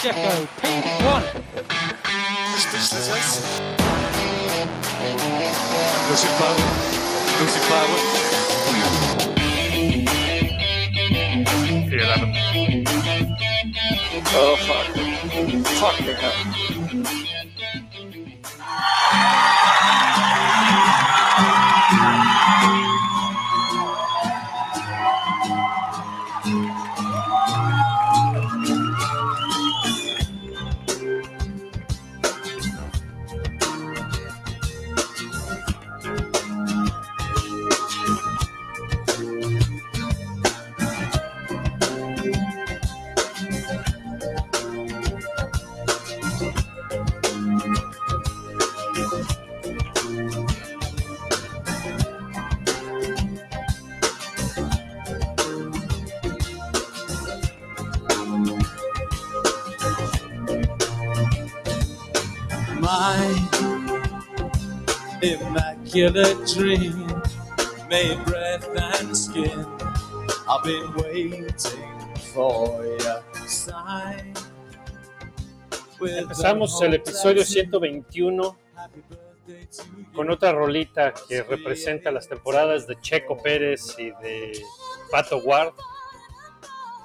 Checo P1. Speechless, Losing power. Losing power. Oh, fuck. Fuck me immaculate dream, made breath and skin. I've been waiting for your sign. With Empezamos el episodio that 121 Happy birthday to you. con otra rolita que representa las temporadas de Checo Pérez y de Pato Ward.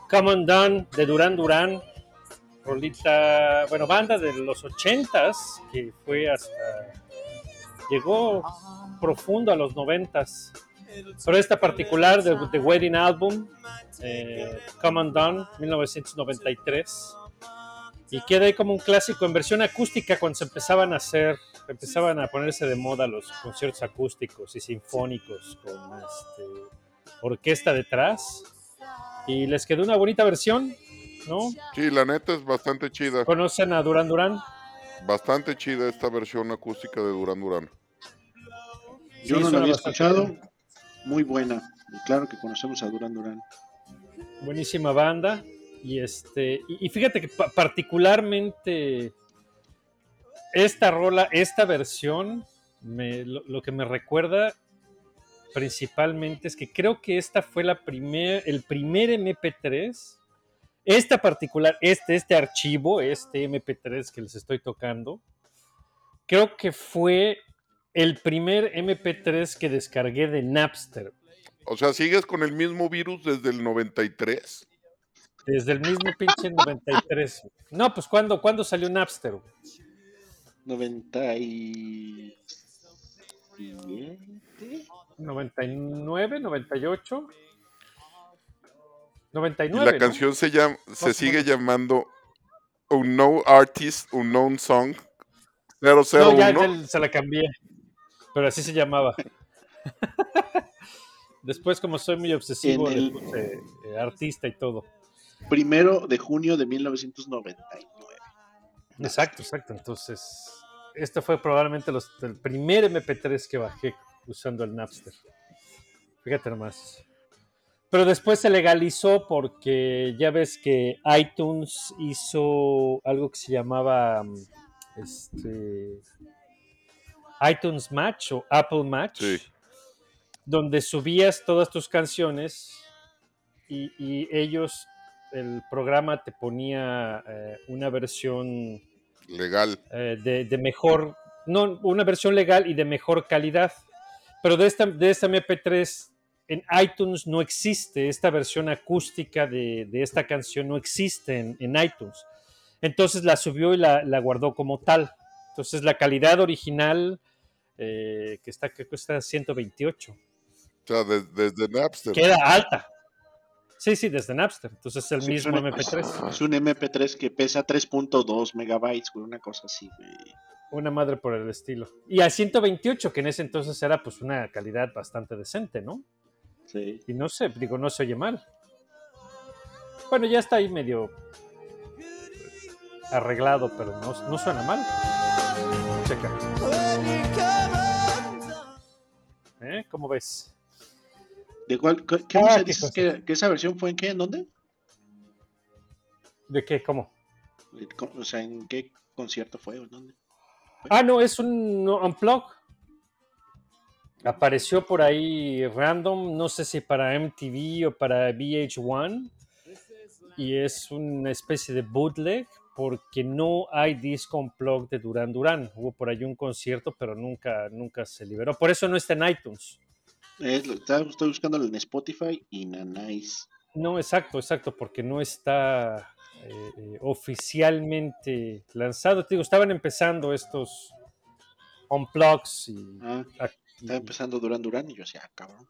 Come on Down de Durán Durán. Rolita, bueno, banda de los 80s que fue hasta. llegó profundo a los 90s. Pero esta particular de The Wedding Album, eh, Come Down, 1993. Y queda ahí como un clásico en versión acústica cuando se empezaban a hacer, empezaban a ponerse de moda los conciertos acústicos y sinfónicos con este, orquesta detrás. Y les quedó una bonita versión, ¿no? Sí, la neta es bastante chida. ¿Conocen a Duran Duran? Bastante chida esta versión acústica de Durán Durán. Yo Sí, no la había escuchado. bien. Muy buena. Y claro que conocemos a Durán Durán. Buenísima banda. Y este, y, y fíjate que pa- particularmente esta rola, esta versión, me- lo, lo que me recuerda principalmente es que creo que esta fue la primer, el primer MP3. Esta particular, este, este archivo, este MP3 que les estoy tocando, creo que fue el primer MP3 que descargué de Napster. O sea, sigues con el mismo virus desde el 93. Desde el mismo pinche 93. No, pues ¿cuándo, ¿cuándo salió Napster? güey? 97. 99, 98. Y 99. la ¿no? canción se, llama, se Más o sigue menos. llamando Unknown Artist, Unknown Song No, 001. ya, ya se la cambié. Pero así se llamaba. Después, como soy muy obsesivo, le el- puse eh, artista y todo. Primero de junio de 1999. Exacto, exacto. Entonces, este fue probablemente los- el primer MP3 que bajé usando el Napster. Fíjate nomás. Pero después se legalizó porque ya ves que iTunes hizo algo que se llamaba este, iTunes Match o Apple Match, Sí. donde subías todas tus canciones y, y ellos, el programa te ponía eh, una versión Legal. eh, de, de mejor, no, una versión legal y de mejor calidad. Pero de esta, de esta MP3 en iTunes no existe, esta versión acústica de, de esta canción no existe en, en iTunes. Entonces la subió y la, la guardó como tal. Entonces la calidad original, eh, que está, que cuesta 128, O sea, de- desde Napster. queda alta. Sí, sí, desde Napster. Entonces es el Sí, mismo es un- MP3. Es un MP3 que pesa 3.2 megabytes, güey, una cosa así, güey. Una madre por el estilo. Y a 128, que en ese entonces era pues una calidad bastante decente, ¿no? Sí. Y no sé, digo, no se oye mal. Bueno, ya está ahí medio arreglado, pero no, no suena mal. Checa. ¿Eh? ¿Cómo ves? ¿De cuál? ¿Qué, qué Ah, dices que, que esa versión fue en qué? ¿En dónde? ¿De qué? ¿Cómo? O sea, ¿en qué concierto fue? ¿O en dónde? Ah, no, es un unplug. Apareció por ahí random, no sé si para MTV o para VH1. Y es una especie de bootleg, porque no hay disco unplugged de Duran Duran. Hubo por ahí un concierto, pero nunca, nunca se liberó. Por eso no está en iTunes. Es lo- está- estoy buscándolo en Spotify y Nanais. No, exacto, exacto, porque no está eh, eh, oficialmente lanzado. Te digo, estaban empezando estos unplugs y, Ah, y- está empezando Duran Duran y yo decía, ah, cabrón.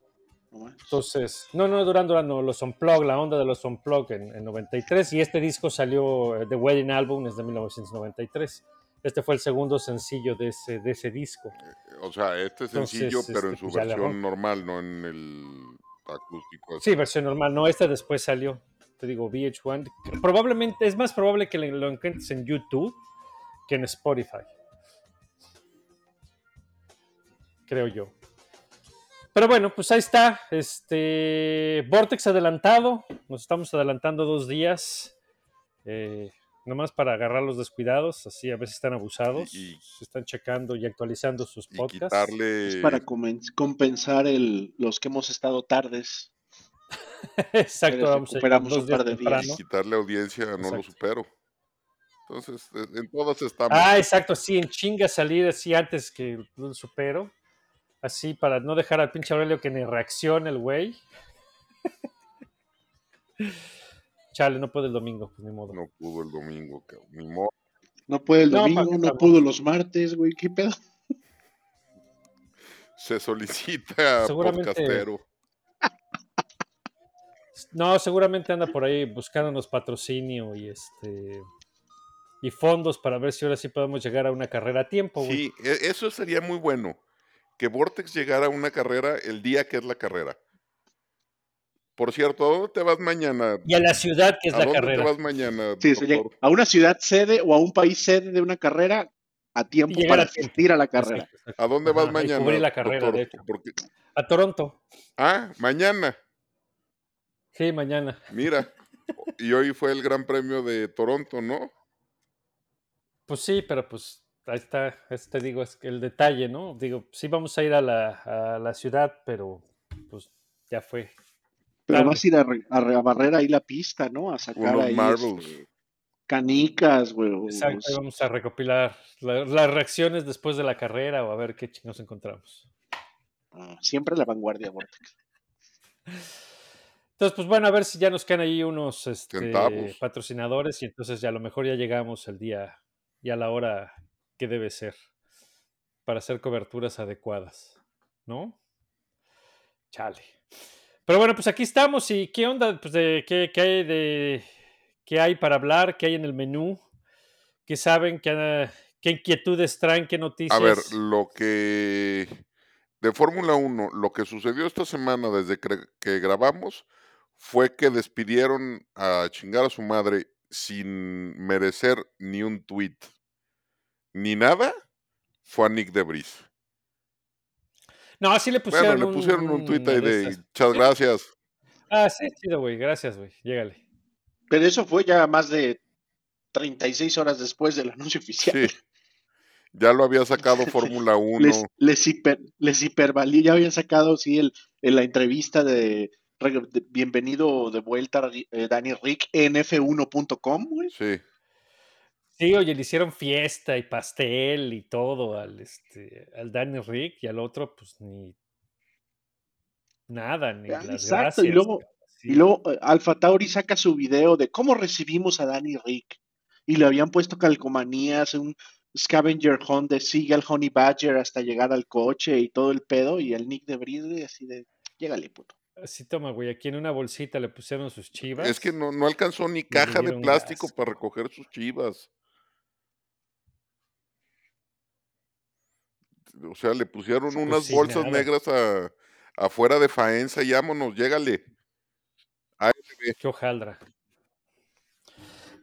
Entonces, no, no, Duran Duran, no, los unplug, la onda de los unplug en, en 93 y este disco salió, eh, The Wedding Album es de 1993. Este fue el segundo sencillo de ese, de ese disco. O sea, este Entonces, sencillo, pero en este, su pues versión normal, no en el acústico. Sí, versión normal. No, este después salió. Te digo, VH1. Probablemente, es más probable que lo encuentres en YouTube que en Spotify. Creo yo. Pero bueno, pues ahí está. Este Vortex adelantado. Nos estamos adelantando dos días. Eh, nomás para agarrar los descuidados, así a ver si están abusados. Y- se están checando y actualizando sus Y podcasts. quitarle, Es para compensar el, los que hemos estado tardes. Exacto, vamos a recuperamos un par de días. y quitarle audiencia, no lo supero. Entonces, en todas estamos. Ah, exacto, sí, en chinga salir así antes que lo supero. Así para no dejar al pinche Aurelio que ni reaccione el güey. Chale, no puede el domingo, pues ni modo. No pudo el domingo, cabrón, ni modo. No puede el domingo, ¿para qué no pudo los martes, güey. ¿Qué pedo? Se solicita Seguramente- podcastero. No, seguramente anda por ahí buscándonos patrocinio y este y fondos para ver si ahora sí podemos llegar a una carrera a tiempo, güey. Sí, e- eso sería muy bueno. Que Vortex llegara a una carrera el día que es la carrera. Por cierto, ¿a dónde te vas mañana? Y a la ciudad que es ¿A la dónde carrera. te vas mañana? Sí, a una ciudad sede o a un país sede de una carrera a tiempo Y para a asistir a la carrera. Exacto, exacto. ¿A dónde vas Ajá, y mañana? cubrir la carrera, doctor? de hecho. Porque- A Toronto. Ah, mañana. Sí, mañana. Mira. y hoy fue el Gran Premio de Toronto, ¿no? Pues sí, pero pues ahí está, es- te digo, es que el detalle, ¿no? Digo, sí vamos a ir a la, a la ciudad, pero pues ya fue. Pero vas a ir a, a re- a barrer ahí la pista, ¿no? A sacar Unos ahí marbles. este, canicas, güey. Exacto, ahí vamos a recopilar la- las reacciones después de la carrera o a ver qué chingos encontramos. ah, siempre la vanguardia, Vortex. Entonces, pues bueno, a ver si ya nos quedan ahí unos este, patrocinadores y entonces ya a lo mejor ya llegamos el día y a la hora que debe ser para hacer coberturas adecuadas, ¿no? Chale. Pero bueno, pues aquí estamos y qué onda, pues de qué, qué hay de qué hay para hablar, qué hay en el menú, qué saben, qué, qué inquietudes traen, qué noticias. A ver, lo que de Fórmula 1, lo que sucedió esta semana desde que, grabamos fue que despidieron a chingar a su madre sin merecer ni un tweet ni nada. Fue a Nick Debris. no, así le Bueno, pusieron le pusieron un tweet una ahí de de muchas gracias. Ah, sí, chido, güey. Gracias, güey. Llégale. Pero eso fue ya más de 36 horas después del anuncio oficial. Sí. Ya lo había sacado Fórmula 1. Les, les, hiper, les hipervalí, ya habían sacado, sí, el, en la entrevista de, bienvenido de vuelta eh, Danny Rick en f1.com, güey. Sí. Sí, oye, le hicieron fiesta y pastel y todo al, este, al Danny Rick y al otro, pues ni nada, ni Ah, las exacto, gracias. y luego- Sí. Y luego eh, Alfa Tauri saca su video de cómo recibimos a Danny Rick. Y le habían puesto calcomanías, un scavenger hunt de Seagull Honey Badger hasta llegar al coche y todo el pedo. Y el Nick de Bridley así de, llégale, puto. Sí, toma, güey, aquí en una bolsita le pusieron sus chivas. Es que no, no alcanzó ni caja de plástico para recoger sus chivas. O sea, le pusieron Pues unas sí, bolsas nada. negras a- afuera de Faenza y vámonos, llégale. Qué hojaldra.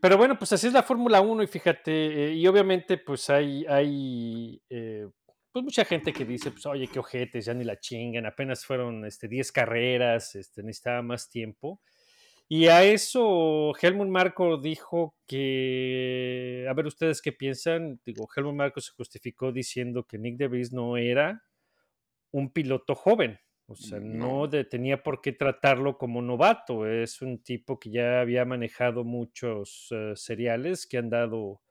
Pero bueno, pues así es la Fórmula 1 y fíjate, eh, y obviamente pues hay, hay eh, pues mucha gente que dice, pues oye, qué ojetes, ya ni la chingan, apenas fueron este, 10 carreras, este, necesitaba más tiempo. Y a eso Helmut Marco dijo que, a ver ustedes qué piensan, digo, Helmut Marco se justificó diciendo que Nick DeVries no era un piloto joven, O sea, No. no, de- tenía por qué tratarlo como novato. Es un tipo que ya había manejado muchos eh, seriales, que han dado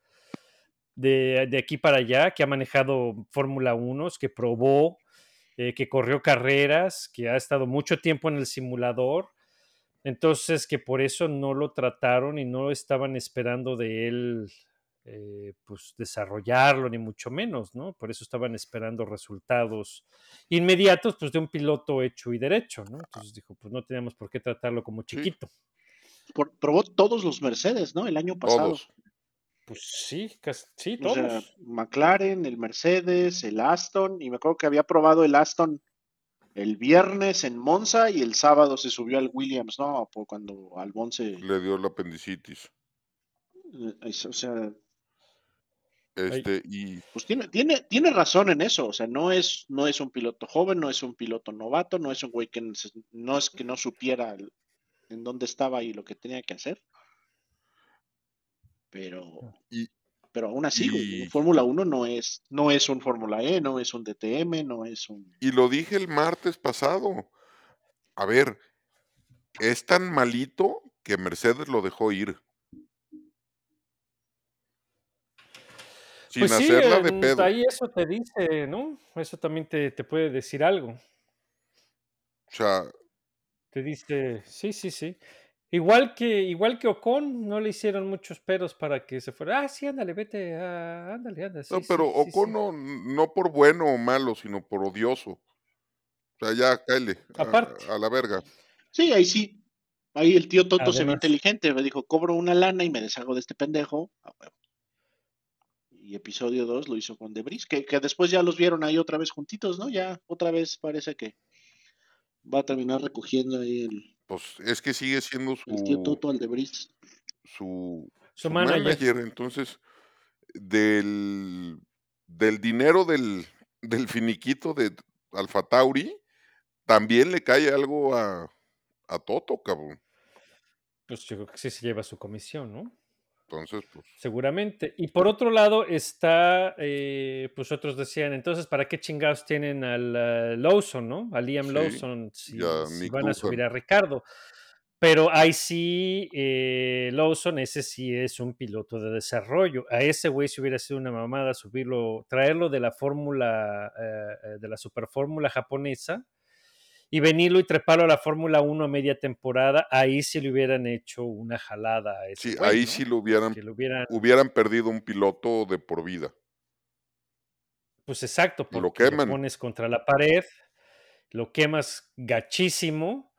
de, de aquí para allá, que ha manejado Fórmula 1, que probó, eh, que corrió carreras, que ha estado mucho tiempo en el simulador. Entonces, que por eso no lo trataron y no estaban esperando de él eh, pues desarrollarlo, ni mucho menos, ¿no? Por eso estaban esperando resultados inmediatos, pues de un piloto hecho y derecho, ¿no? Entonces dijo, pues no teníamos por qué tratarlo como Sí. chiquito. Por- probó todos los Mercedes, ¿no? El año pasado. Todos. Pues sí, casi- sí, O sea, todos. McLaren, el Mercedes, el Aston, y me acuerdo que había probado el Aston el viernes en Monza y el sábado se subió al Williams, ¿no? Por cuando Albon se... Le dio la apendicitis. eh, es- O sea, Este, y pues tiene, tiene, tiene razón en eso. O sea, no es, no es un piloto joven, no es un piloto novato, no es un güey que no es que no supiera el- en dónde estaba y lo que tenía que hacer. Pero, Y- pero aún así, y- Fórmula 1 no es, no es un Fórmula E, no es un DTM, no es un. Y lo dije el martes pasado. A ver, es tan malito que Mercedes lo dejó ir. Sin Pues sí, hacerla de pedo. ahí eso te dice, ¿no? Eso también te, te puede decir algo. O sea, Te dice, sí, sí, sí. Igual que, igual que Ocon, no le hicieron muchos peros para que se fuera. Ah, sí, ándale, vete, ah, ándale, ándale. no, pero sí, sí, sí". Ocon no, no por bueno o malo, sino por odioso. O sea, ya, cáele. a- Aparte. A, la verga. Sí, ahí sí. Ahí el tío Toto se ve inteligente, me dijo, cobro una lana y me deshago de este pendejo. Y episodio 2 lo hizo con Debris, que, que después ya los vieron ahí otra vez juntitos, ¿no? Ya otra vez parece que va a terminar recogiendo ahí el, Pues es que sigue siendo el tío su, Toto al Debris. su, Su su manager. manager. Entonces, del, del dinero del, del finiquito de Alfa Tauri, también le cae algo a, a Toto, cabrón. Pues yo creo que sí se lleva su comisión, ¿no? Entonces, pues, Seguramente. Y por otro lado está, eh, pues otros decían, entonces, ¿para qué chingados tienen al eh, Lawson, ¿no? A Liam Sí, Lawson, si, si van a subir a Ricardo. Pero ahí sí, eh, Lawson, ese sí es un piloto de desarrollo. A ese güey si hubiera sido una mamada subirlo, traerlo de la fórmula, eh, eh, de la superfórmula japonesa y venirlo y treparlo a la Fórmula 1 a media temporada, ahí sí le hubieran hecho una jalada a ese sí, ahí ¿no? sí lo hubieran, lo hubieran hubieran perdido un piloto de por vida. Pues exacto, Lo porque lo, queman. pones contra la pared, lo quemas gachísimo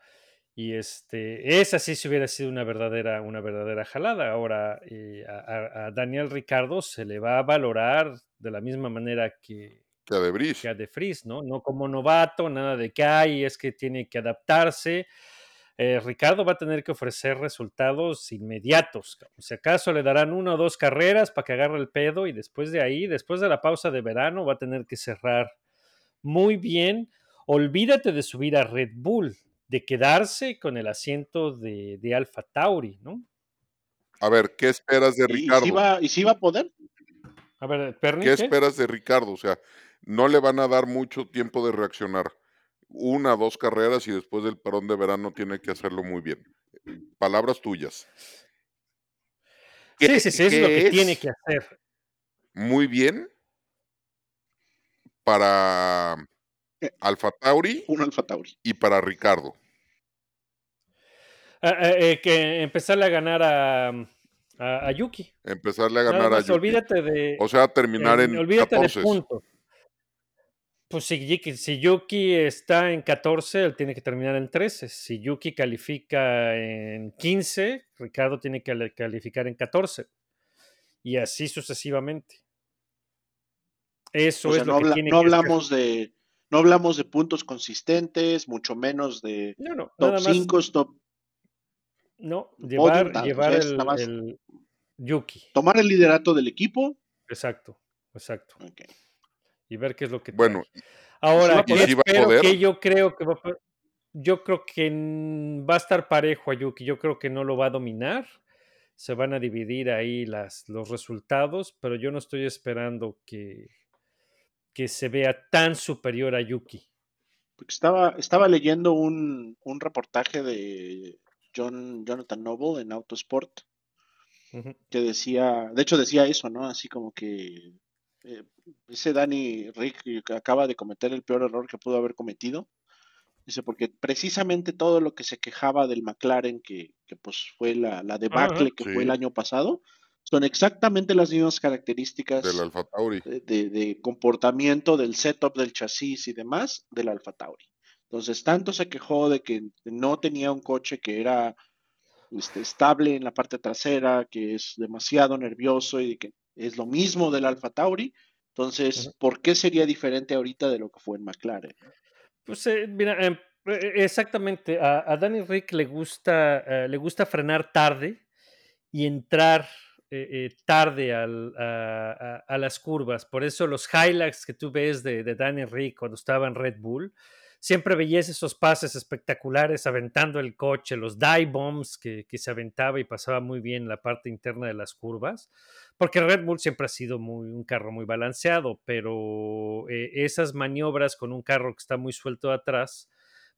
y este, esa sí se hubiera sido una verdadera, una verdadera jalada. Ahora eh, a- a Daniel Ricardo se le va a valorar de la misma manera que, Que a que a De Vries, ¿no? No como novato, nada de que hay, es que tiene que adaptarse. Eh, Ricardo va a tener que ofrecer resultados inmediatos. Si acaso le darán una o dos carreras para que agarre el pedo y después de ahí, después de la pausa de verano, va a tener que cerrar muy bien. Olvídate de subir a Red Bull, de quedarse con el asiento de, de Alfa Tauri, ¿no? A ver, ¿qué esperas de ¿Y, y Ricardo? si va, ¿Y si va a poder? A ver, Perni, ¿Qué ¿qué? esperas de Ricardo? O sea, no le van a dar mucho tiempo de reaccionar. Una, dos carreras y después del parón de verano tiene que hacerlo muy bien. Palabras tuyas. Sí, ¿Qué- sí, sí, es lo que es tiene que hacer. Muy bien para Eh. Alfa Tauri Un Alfa Tauri. y para Ricardo. Ah, ah, eh, que empezarle a ganar a, a- a Yuki. Empezarle a Nada ganar a Yuki. olvídate de. O sea, terminar en- en olvídate 14. de puntos. Pues si, Yuki- si Yuki está en 14, él tiene que terminar en 13. Si Yuki califica en 15, Ricardo tiene que calificar en 14. Y así sucesivamente. Eso O sea, es no, lo que habla- tiene no que hacer. hablamos de no hablamos de puntos consistentes, mucho menos de No, no, top nada más. 5, top No, llevar, llevar el, Yuki. tomar el liderato del equipo. Exacto, exacto. Ok. Y ver qué es lo que Bueno, trae. Ahora, va a ¿qué poder? ¿Y si va a espero poder? que yo creo que va a yo creo que va a estar parejo a Yuki, yo creo que no lo va a dominar. Se van a dividir ahí las, los resultados, pero yo no estoy esperando que, que se vea tan superior a Yuki. Porque estaba, estaba leyendo un, un reportaje de John, Jonathan Noble en Autosport Ujú. que decía, de hecho decía eso, ¿no? Así como que eh, ese Danny Rick que acaba de cometer el peor error que pudo haber cometido. Dice, porque precisamente todo lo que se quejaba del McLaren, que, que pues fue la, la debacle que fue el año pasado, son exactamente las mismas características Del Alfa Tauri. de, de- de comportamiento del setup del chasis y demás del Alfa Tauri. Entonces, tanto se quejó de que no tenía un coche que era este, estable en la parte trasera, que es demasiado nervioso y que es lo mismo del Alfa Tauri. Entonces. ¿por qué sería diferente ahorita de lo que fue en McLaren? Pues eh, mira, em, eh, exactamente. A, a Danny Rick le gusta, eh, le gusta frenar tarde y entrar eh, eh, tarde al- a, a- a las curvas. Por eso los highlights que tú ves de, de Danny Rick cuando estaba en Red Bull, siempre veías esos pases espectaculares aventando el coche, los dive bombs que, que se aventaba y pasaba muy bien la parte interna de las curvas. Porque Red Bull siempre ha sido muy, un carro muy balanceado, pero eh, esas maniobras con un carro que está muy suelto atrás,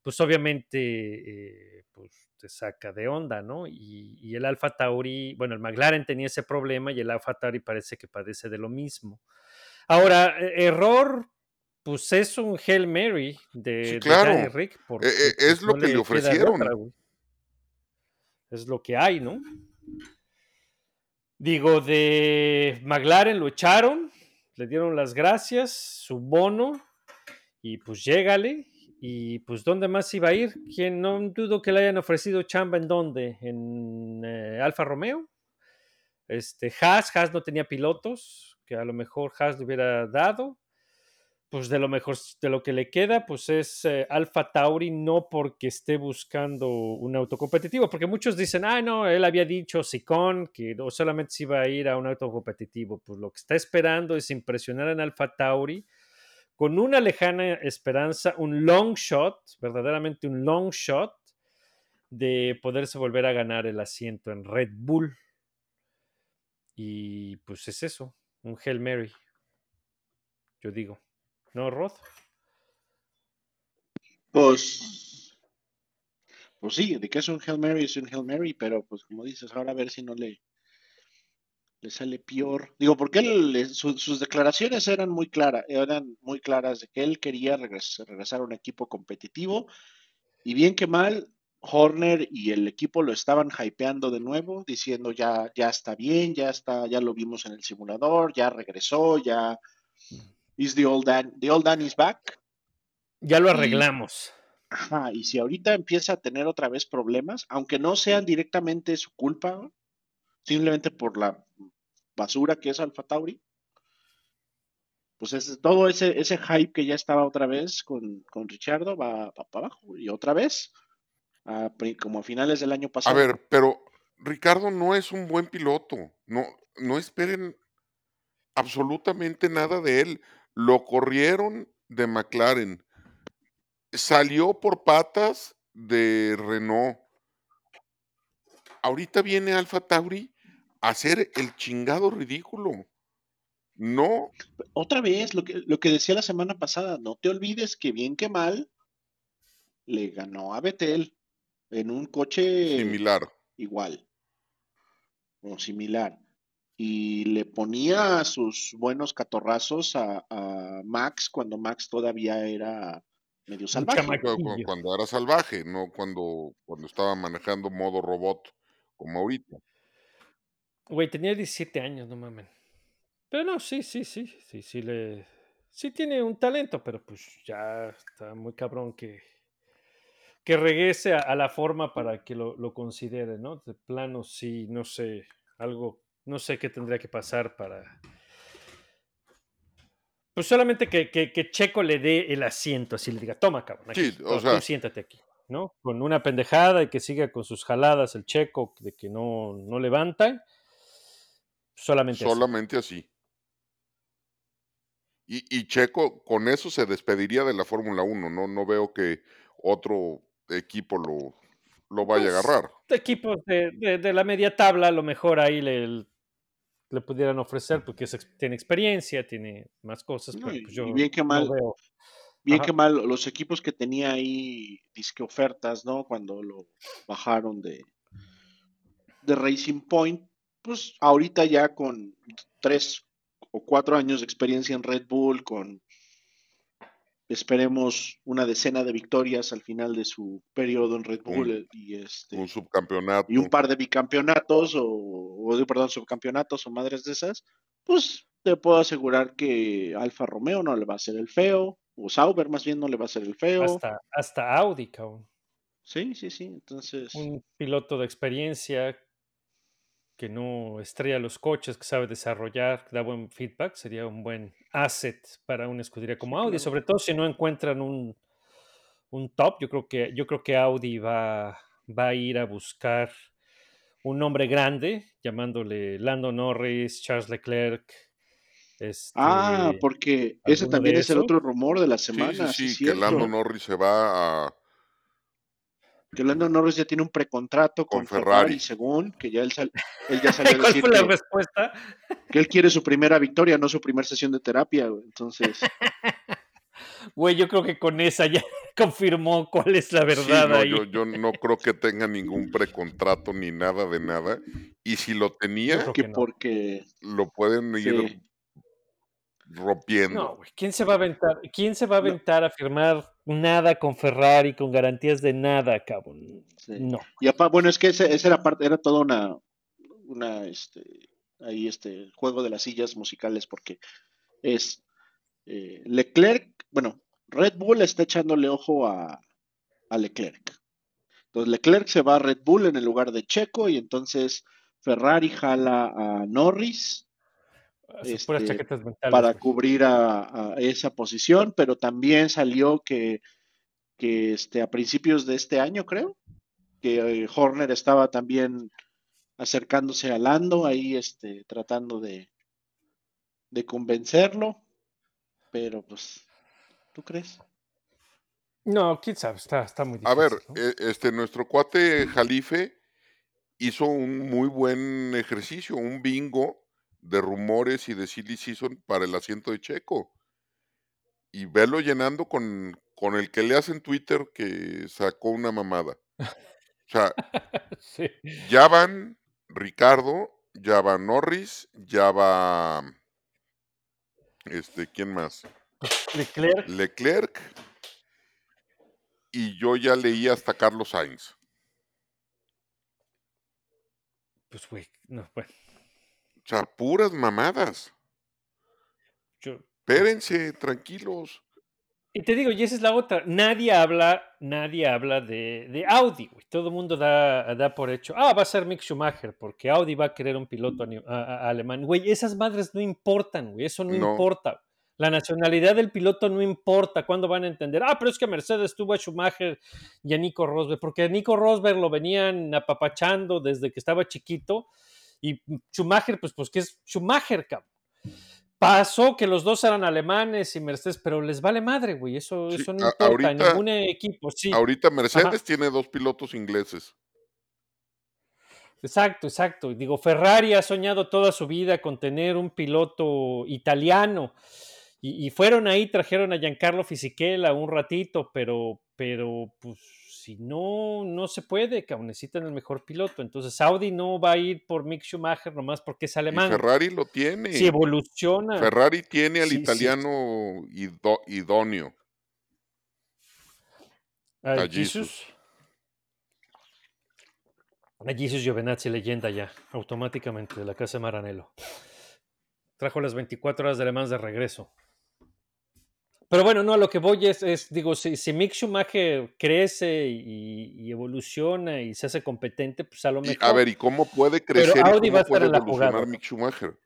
pues obviamente eh, pues te saca de onda, ¿no? Y, y el Alfa Tauri, bueno, el McLaren tenía ese problema y el Alfa Tauri parece que padece de lo mismo. Ahora, eh, error, pues es un Hail Mary de, Sí, claro. Rick. Porque, Eh, eh, pues, es lo no que le ofrecieron. otra, es lo que hay, ¿no? Digo, de McLaren lo echaron, le dieron las gracias, su bono, y pues llégale. Y pues, ¿dónde más iba a ir? ¿Quién no dudo que le hayan ofrecido chamba en dónde? ¿En eh, Alfa Romeo? Este, Haas, Haas no tenía pilotos, que a lo mejor Haas le hubiera dado. Pues de lo mejor, de lo que le queda, pues es eh, Alfa Tauri, no porque esté buscando un auto competitivo, porque muchos dicen, ah, no, él había dicho Sicón que no solamente se iba a ir a un auto competitivo. Pues lo que está esperando es impresionar en Alfa Tauri con una lejana esperanza, un long shot, verdaderamente un long shot, de poderse volver a ganar el asiento en Red Bull. Y pues es eso, un Hail Mary, yo digo. ¿No, Rod? Pues, pues sí, de que es un Hail Mary, es un Hail Mary, pero pues como dices, ahora a ver si no le, le sale peor. Digo, porque él, su- sus declaraciones eran muy claras, eran muy claras de que él quería regres- regresar a un equipo competitivo y bien que mal, Horner y el equipo lo estaban hypeando de nuevo, diciendo ya, ya está bien, ya está, ya lo vimos en el simulador, ya regresó, ya is the old Dan, the old Dan is back. Ya lo Y- arreglamos. Ajá, y si ahorita empieza a tener otra vez problemas, aunque no sean directamente su culpa, simplemente por la basura que es Alfa Tauri, pues es, todo ese, ese hype que ya estaba otra vez con, con Richardo va, para abajo. Y otra vez, a como a finales del año A pasado. ver, pero Ricardo no es un buen piloto. No, no esperen absolutamente nada de él. Lo corrieron de McLaren. Salió por patas de Renault. Ahorita viene Alfa Tauri a hacer el chingado ridículo. No, Otra vez, lo que, lo que decía la semana pasada, no te olvides que bien que mal le ganó a Betel en un coche similar. igual o similar. Y le ponía sus buenos catorrazos a, a Max cuando Max todavía era medio salvaje. Cuando era salvaje, no cuando, cuando estaba manejando modo robot como ahorita. Güey, tenía 17 años, no mames. Pero no, sí, sí, sí, sí, sí le... Sí tiene un talento, pero pues ya está muy cabrón que, que regrese a, a la forma para que lo, lo considere, ¿no? De plano, sí, no sé, algo, no sé qué tendría que pasar para... Pues solamente que, que, que Checo le dé el asiento, así le diga, toma, cabrón, aquí, Sí, o sea- tú siéntate aquí, ¿no? Con una pendejada y que siga con sus jaladas el Checo de que no, no levanta. Solamente así. Solamente así. Y, y Checo con eso se despediría de la Fórmula 1. No, no veo que otro equipo lo, lo vaya a Pues, agarrar. equipos de, de- de la media tabla, a lo mejor ahí le, le pudieran ofrecer, porque es ex- tiene experiencia, tiene más cosas, No, pero pues yo bien que no mal, veo. bien Ajá. que mal, los equipos que tenía ahí, disque ofertas, ¿no? Cuando lo bajaron de, de Racing Point, pues ahorita ya con tres o cuatro años de experiencia en Red Bull, con esperemos una decena de victorias al final de su periodo en Red Bull eh, y este Un subcampeonato. y un par de bicampeonatos o, o perdón, subcampeonatos o madres de esas, pues te puedo asegurar que Alfa Romeo no le va a hacer el feo, o Sauber más bien no le va a hacer el feo. Hasta, hasta Audi, cabrón. Sí, sí, sí. Entonces, Un piloto de experiencia que no estrella los coches, que sabe desarrollar, que da buen feedback, sería un buen asset para una escudería como Audi, sobre todo si no encuentran un, un top. Yo creo que, yo creo que Audi va, va a ir a buscar un nombre grande, llamándole Lando Norris, Charles Leclerc. Este, ah, porque ese también es el otro rumor de la Sí, semana. sí, sí, sí, que cierto. Lando Norris se va a... Que Lando Norris ya tiene un precontrato con, Con Ferrari. Ferrari. según, que ya él, sal- él ya salió a ¿Cuál decir fue la que, respuesta? que él quiere su primera victoria, no su primera sesión de terapia. güey. Entonces, Güey, yo creo que con esa ya confirmó cuál es la Sí, verdad no, ahí. yo, yo no creo que tenga ningún precontrato ni nada de nada. Y si lo tenía, creo que que no. porque lo pueden ir Sí. rompiendo. No, güey. ¿Quién se va a aventar? ¿Quién se va a aventar a firmar nada con Ferrari con garantías de nada, cabrón? Sí. No. Y apa- bueno, es que ese, esa era parte, era toda una, una, este, ahí este juego de las sillas musicales, porque es eh, Leclerc, bueno, Red Bull está echándole ojo a, a Leclerc. Entonces Leclerc se va a Red Bull en el lugar de Checo y entonces Ferrari jala a Norris Este, chaquetas mentales. para cubrir a, a esa posición, pero también salió que, que este, a principios de este año, creo, que eh, Horner estaba también acercándose a Lando, ahí este, tratando de, de convencerlo, pero pues, ¿tú crees? No, quién sabe, está, está muy A difícil. ver, ¿no? eh, este, nuestro cuate Jalife hizo un muy buen ejercicio, un bingo de rumores y de silly season para el asiento de Checo. Y velo llenando con, con el que le hacen Twitter que sacó una mamada. O sea, Sí. ya van Ricardo, ya va Norris, ya va. Este, ¿quién más? Leclerc, Leclerc. Y yo ya leí hasta Carlos Sainz. pues, güey, no, bueno, O sea, puras mamadas. yo, Espérense, tranquilos. Y te digo, y esa es la otra. Nadie habla, nadie habla de, de Audi, güey. Todo el mundo da, da por hecho. Ah, va a ser Mick Schumacher, porque Audi va a querer un piloto ani- a- a- alemán. Güey, esas madres no importan, güey. Eso no, No. importa. La nacionalidad del piloto no importa. ¿Cuándo van a entender? Ah, pero es que Mercedes tuvo a Schumacher y a Nico Rosberg, porque a Nico Rosberg lo venían apapachando desde que estaba chiquito. Y Schumacher, pues, pues que es Schumacher, cabrón. Pasó que los dos eran alemanes y Mercedes, pero les vale madre, güey. Eso, Sí, eso no importa. En ahorita- ningún equipo, sí. Ahorita Mercedes tiene dos pilotos ingleses. Exacto, exacto. Digo, Ferrari ha soñado toda su vida con tener un piloto italiano. Y, y fueron ahí, trajeron a Giancarlo Fisichella un ratito, pero, pero pues si no, no se puede, cabrón, necesitan el mejor piloto. Entonces Audi no va a ir por Mick Schumacher nomás porque es Y alemán. Ferrari lo tiene. Si evoluciona. Ferrari tiene al Sí, sí. italiano ido- idóneo. a a Jesus. Jesus. A Jesus Giovinazzi, leyenda ya, automáticamente de la casa de Maranello. Trajo las 24 horas de Le Mans de regreso. Pero bueno, no, a lo que voy es, es, digo, si, si Mick Schumacher crece y, y evoluciona y se hace competente, pues a lo Y, mejor. a ver, ¿y cómo puede crecer Audi y va a cómo estar puede en la evolucionar jugada. Mick Schumacher?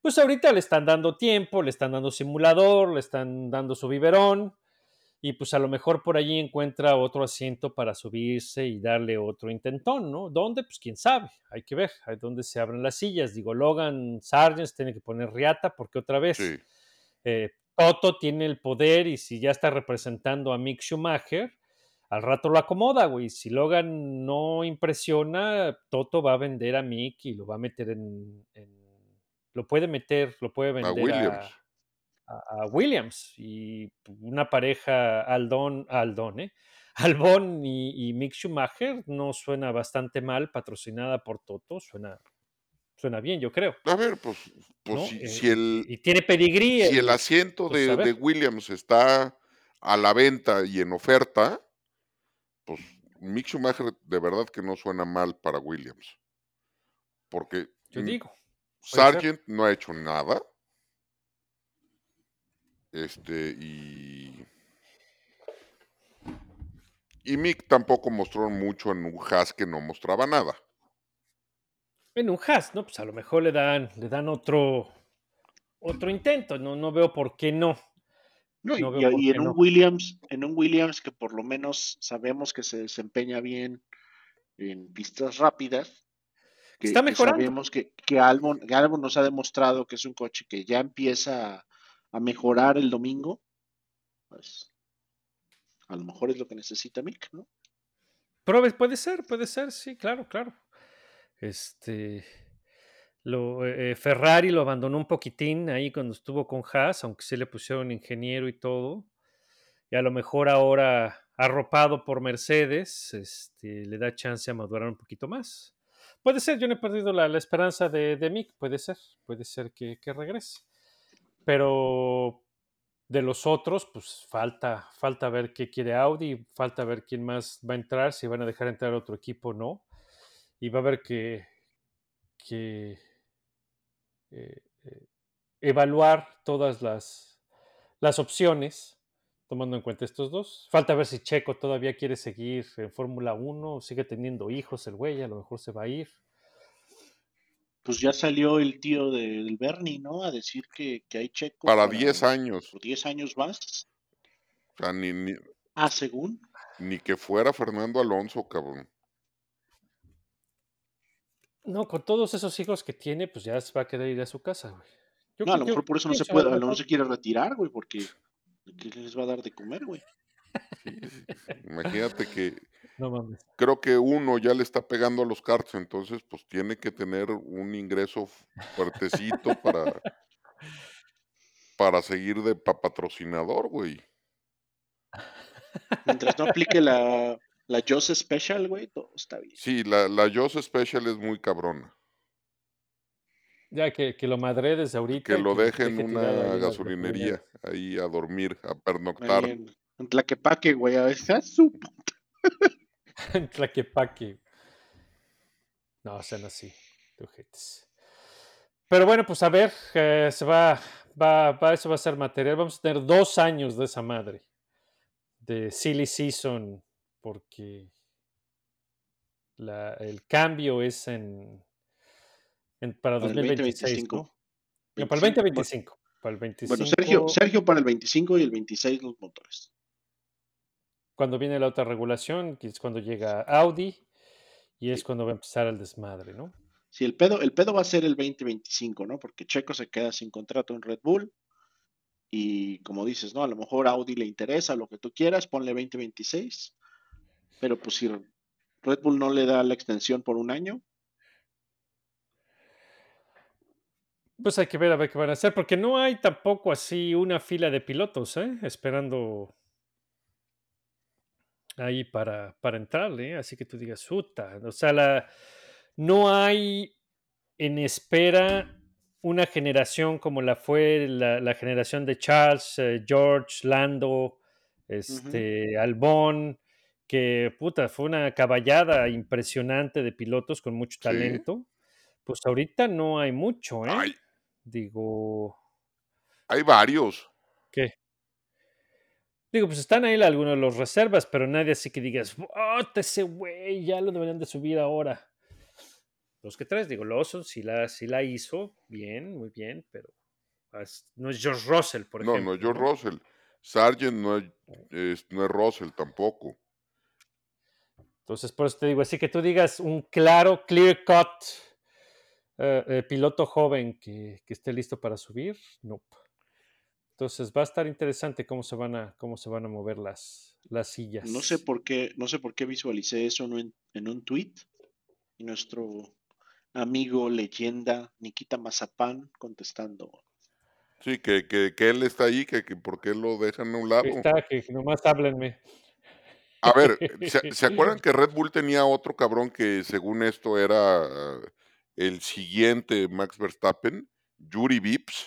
Pues ahorita le están dando tiempo, le están dando simulador, le están dando su biberón y pues a lo mejor por allí encuentra otro asiento para subirse y darle otro intentón, ¿no? ¿Dónde? Pues quién sabe, hay que ver, hay dónde se abren las sillas. Digo, Logan Sargent tiene que poner riata porque otra vez Sí. Eh, Toto tiene el poder y si ya está representando a Mick Schumacher, al rato lo acomoda, güey. Si Logan no impresiona, Toto va a vender a Mick y lo va a meter en. en- lo puede meter, lo puede vender a, Williams. a- a Williams y una pareja Aldon, Aldon, ¿eh? Albon y, y Mick Schumacher no suena bastante mal, patrocinada por Toto, suena, suena bien, yo creo. A ver, pues, pues ¿no? si, Eh, si el, y tiene pedigrí. si el el- asiento pues, de, Williams está a la venta y en oferta, pues Mick Schumacher de verdad que no suena mal para Williams. Porque yo digo. Sargent no ha hecho nada. Este, y. Y Mick tampoco mostró mucho en un Haas que no mostraba nada. En un Haas, ¿no? Pues a lo mejor le dan, le dan otro, otro intento. No, no veo por qué no. No, y, No en un no. Williams, en un Williams que por lo menos sabemos que se desempeña bien en pistas rápidas, que, Está que mejorando. sabemos que, que Albon, que Albon nos ha demostrado que es un coche que ya empieza a, mejorar el domingo, pues a lo mejor es lo que necesita Mick, ¿no? Puede ser, puede ser, sí, claro, claro. Este. Lo, eh, Ferrari lo abandonó un poquitín ahí cuando estuvo con Haas, aunque sí le pusieron ingeniero y todo. Y a lo mejor ahora, arropado por Mercedes, este, le da chance a madurar un poquito más. Puede ser, yo no he perdido la, la esperanza de, de Mick, puede ser, puede ser que, que regrese. Pero de los otros, pues falta, falta ver qué quiere Audi, falta ver quién más va a entrar, si van a dejar entrar otro equipo o no. Y va a haber que, que eh, eh, evaluar todas las, las opciones, tomando en cuenta estos dos. Falta ver si Checo todavía quiere seguir en Fórmula 1, sigue teniendo hijos el güey, a lo mejor se va a ir. Pues ya salió el tío de- del Bernie, ¿no? A decir que, que hay checo Para 10 años. por 10 años más. O sea, ni, ni, Ah, según. ni que fuera Fernando Alonso, cabrón. No, con todos esos hijos que tiene, pues ya se va a querer ir a su casa, güey. Yo No, a lo mejor por eso no se puede, a lo mejor se quiere retirar, güey, porque ¿qué les va a dar de comer, güey? Imagínate que No mames. creo que uno ya le está pegando a los karts, entonces pues tiene que tener un ingreso fuertecito para, para seguir de pa- patrocinador, güey. Mientras no aplique la, la Jose Special, güey, todo está bien. Sí, la, la Jose Special es muy cabrona. Ya que, que lo madre desde ahorita. Que lo nos deje en una gasolinería, ahí a dormir, a Ahí pernoctar. en, en Tlaquepaque, güey, a veces ¡ah, su p- en Tlaquepaque. No, sean así, de ojetes. Pero bueno, pues a ver, eh, se va, va, va, eso va a ser material. Vamos a tener dos años de esa madre, de Silly Season, porque la- el cambio es en, en- para Para el 2026, 2025. ¿no? No, para el 25, 2025. Para el 25, Bueno, Sergio, Sergio para el 25 y el 26 los motores. cuando viene la otra regulación, que es cuando llega Audi, y es Sí. cuando va a empezar el desmadre, ¿no? Sí, el pedo, el pedo va a ser el 2025, ¿no? Porque Checo se queda sin contrato en Red Bull. Y como dices, ¿no? A lo mejor a Audi le interesa lo que tú quieras, ponle 2026. Pero pues si Red Bull no le da la extensión por un año, Pues hay que ver a ver qué van a hacer, porque no hay tampoco así una fila de pilotos, ¿eh? Esperando ahí para, para entrarle, ¿eh? Así que tú digas, puta. O sea, la, no hay en espera una generación como la fue la, la generación de Charles, eh, George, Lando, este, Albón, que puta, fue una caballada impresionante de pilotos con mucho Sí. talento. Pues ahorita no hay mucho, ¿eh? Ay, Digo, hay varios. ¿qué? Digo, pues están ahí algunos de los reservas, pero nadie así que digas, ¡oh, ese güey! Ya lo deberían de subir ahora. Los que traes, digo, Lawson sí la, sí la hizo, bien, muy bien, pero no es George Russell, por No, ejemplo. no es George Russell. Sargent no es, es- no es Russell tampoco. Entonces, por eso te digo, así que tú digas un claro, clear cut eh, eh, piloto joven que, que esté listo para subir, no. Entonces va a estar interesante cómo se van a, cómo se van a mover las, las sillas. no sé por qué, no sé por qué visualicé eso en un, en un tweet. Y nuestro amigo leyenda Nikita Mazapán contestando. Sí, que, que, que él está ahí, que, que por qué lo dejan a un lado. Está, que nomás háblenme. A ver, ¿se, se acuerdan que Red Bull tenía otro cabrón que según esto era ah, el siguiente Max Verstappen? Yuri Vips.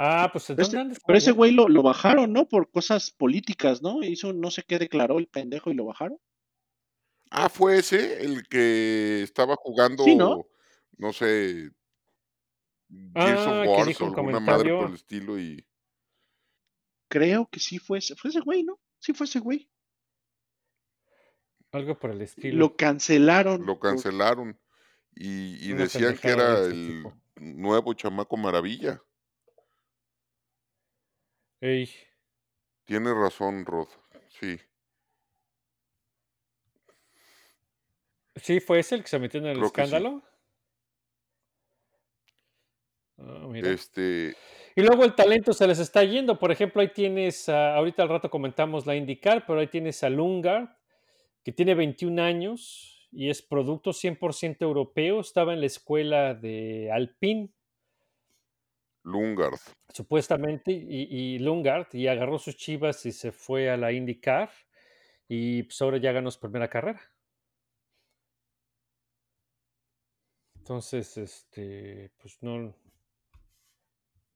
Ah, pues ¿dónde este- pero ese güey lo, lo bajaron, ¿no? Por cosas políticas, ¿no? Hizo no sé qué declaró el pendejo y lo bajaron. Ah, fue ese el que estaba jugando, Sí, ¿no? no sé, Gears Ah, of que Wars o un alguna madre por comentario. el estilo y Creo que sí fue ese, fue ese güey, ¿no? Sí fue ese güey. Algo por el estilo. Lo cancelaron. lo por- cancelaron. Y, decían que era el tipo. nuevo chamaco maravilla. Ey, Tienes razón, Rod. Sí, ¿Sí fue ese el que se metió en el Creo que sí. escándalo? Ah, mira. este, Y luego el talento se les está yendo. Por ejemplo, ahí tienes, a- ahorita al rato comentamos la IndyCar, pero ahí tienes a Lungard, que tiene 21 años y es producto 100% europeo. Estaba en la escuela de Alpine, Lungard. supuestamente, y, y Lungard, y agarró sus chivas y se fue a la IndyCar. Y pues ahora ya ganó su primera carrera. Entonces, este, pues no,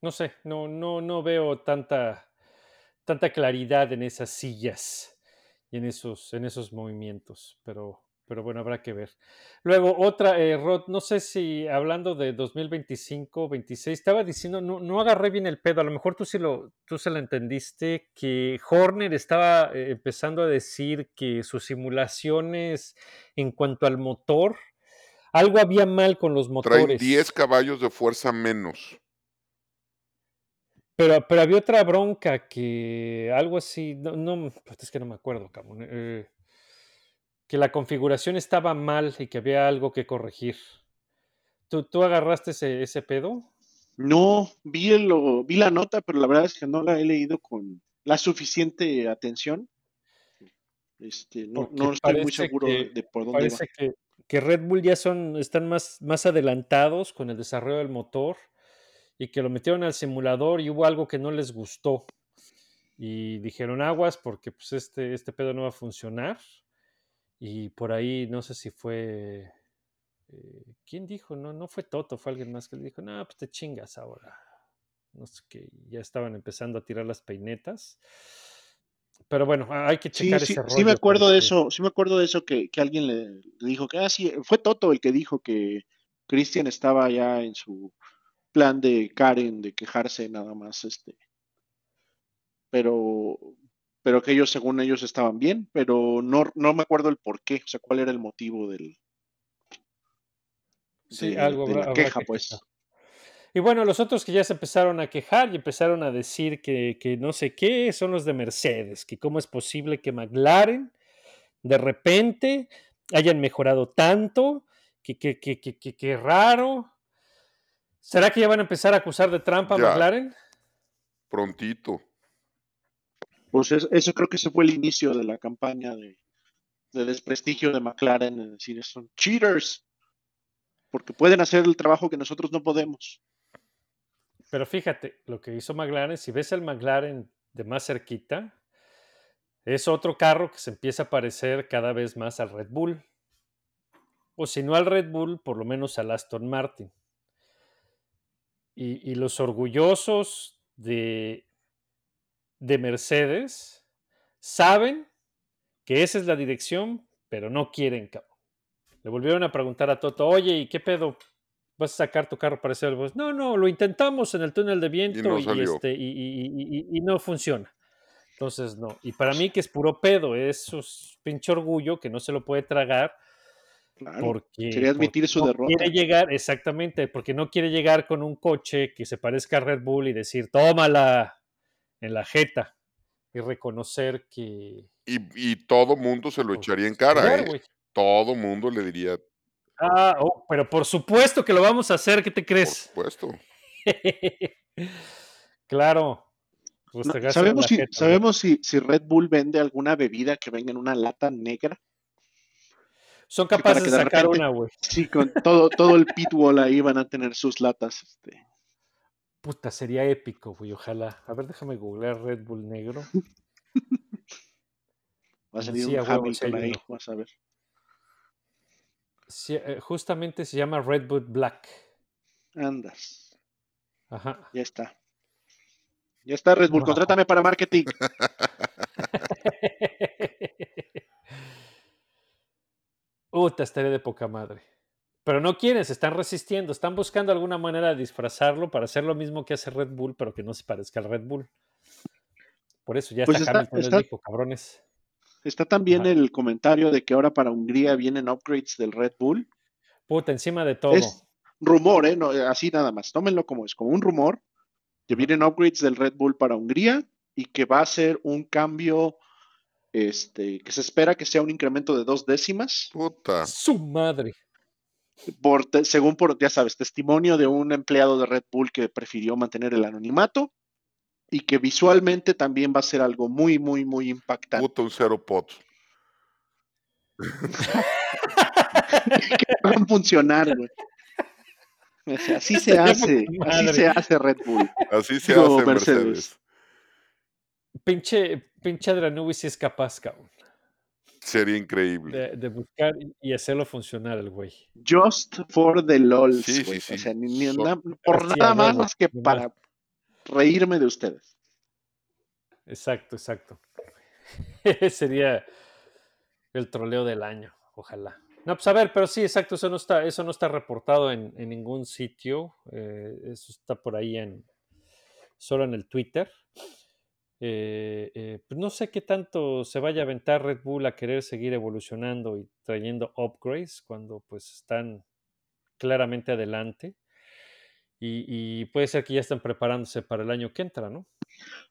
no sé, no, no, no veo tanta, tanta claridad en esas sillas y en esos, en esos movimientos, pero, pero bueno, habrá que ver. Luego, otra, eh, Rod, no sé si hablando de 2025, 26, estaba diciendo, no, no agarré bien el pedo, a lo mejor tú sí lo, tú se lo entendiste, que Horner estaba eh, empezando a decir que sus simulaciones en cuanto al motor, algo había mal con los Traen motores. 10 caballos de fuerza menos. Pero, pero había otra bronca que algo así, no, no es que no me acuerdo, cabrón. eh, que la configuración estaba mal y que había algo que corregir. ¿Tú, tú agarraste ese, ese pedo? No, vi, el, lo- vi la nota, pero la verdad es que no la he leído con la suficiente atención. Este, no, no estoy muy seguro que- de, por dónde va. Parece que, que Red Bull ya son, están más, más adelantados con el desarrollo del motor y que lo metieron al simulador y hubo algo que no les gustó. Y dijeron aguas porque pues este, este pedo no va a funcionar. Y por ahí no sé si fue... eh, ¿Quién dijo? No, no fue Toto, fue alguien más que le dijo, no, pues te chingas ahora. No sé qué, ya estaban empezando a tirar las peinetas. Pero bueno, hay que Sí, checar sí, ese sí me rollo, acuerdo de porque- eso, sí me acuerdo de eso que, que alguien le, le dijo que, ah, sí, fue Toto el que dijo que Christian estaba ya en su plan de Karen, de quejarse nada más, este, pero, pero que ellos, según ellos, estaban bien, pero no, no me acuerdo el por qué, o sea, cuál era el motivo del, Sí, de- algo de la habrá queja, que pues. Y bueno, los otros que ya se empezaron a quejar y empezaron a decir que, que no sé qué son los de Mercedes, que cómo es posible que McLaren de repente hayan mejorado tanto, que, que, que, que, que- que raro. ¿Será que ya van a empezar a acusar de trampa a. McLaren? Prontito. Pues es- eso creo que ese fue el inicio de la campaña de, de desprestigio de McLaren, es decir, son cheaters, porque pueden hacer el trabajo que nosotros no podemos. Pero fíjate, lo que hizo McLaren, si ves el McLaren de más cerquita, es otro carro que se empieza a parecer cada vez más al Red Bull. O si no al Red Bull, por lo menos al Aston Martin. Y, y los orgullosos de, de Mercedes saben que esa es la dirección, pero no quieren. Le volvieron a preguntar a Toto, oye, ¿y qué pedo? ¿Vas a sacar tu carro para hacer algo? No, no, lo intentamos en el túnel de viento no y, salió. este, y, no funciona. Entonces, no. Y para mí que es puro pedo, es es pinche orgullo que no se lo puede tragar Claro, porque, sería admitir porque su no derrota. quiere llegar, exactamente, porque no quiere llegar con un coche que se parezca a Red Bull y decir, tómala en la jeta y reconocer que... Y, y todo mundo se lo pues, echaría en cara, joder, ¿eh? Todo mundo le diría, Ah, oh, pero por supuesto que lo vamos a hacer, ¿qué te por crees? supuesto. claro. Pues No, ¿Sabemos, si, jeta. ¿Sabemos si, si Red Bull vende alguna bebida que venga en una lata negra? Son capaces de de sacar repente- una, güey. Sí, con todo, todo el pitwall ahí van a tener sus latas. Este. Puta, sería épico, güey, ojalá. A ver, déjame googlear Red Bull negro. Va a salir Sí, a un sí Hamilton ahí, vas a ver. Sí, eh, justamente se llama Red Bull Black. Andas. Ajá. Ya está. Ya está, Red Bull. No. Contrátame para marketing. Puta, estaría de poca madre. Pero no quieren, se están resistiendo, están buscando alguna manera de disfrazarlo para hacer lo mismo que hace Red Bull, pero que no se parezca al Red Bull. Por eso ya Pues está está- Hamilton les está- dijo, cabrones. Está también Ajá. el comentario de que ahora para Hungría vienen upgrades del Red Bull. Puta, encima de todo. Es rumor, ¿eh? No, así nada más. Tómenlo como es, como un rumor. Que vienen upgrades del Red Bull para Hungría y que va a ser un cambio, este, que se espera que sea un incremento de dos décimas, Puta. Su madre. por, según por, ya sabes, testimonio de un empleado de Red Bull que prefirió mantener el anonimato y que visualmente también va a ser algo muy, muy, muy impactante. Puta un cero pot. que hagan funcionar, güey. O sea, así se Estaría hace, así se hace Red Bull. Así se Digo, hace Mercedes. Mercedes. Pinche, pinche Adranubi sí es capaz, cabrón, Sería increíble. de, de buscar y hacerlo funcionar el güey. Just for the lols, Sí, sí, güey. sí. O sea, ni- ni So- na- por nada más que para reírme de ustedes. Exacto, exacto. Sería el troleo del año, ojalá. No, pues a ver, pero sí, exacto, eso no está, eso no está reportado en, en ningún sitio. eh, eso está por ahí en solo en el Twitter. Eh, eh, pues no sé qué tanto se vaya a aventar Red Bull a querer seguir evolucionando y trayendo upgrades cuando pues están claramente adelante. Y, puede ser que ya estén preparándose para el año que entra, ¿no?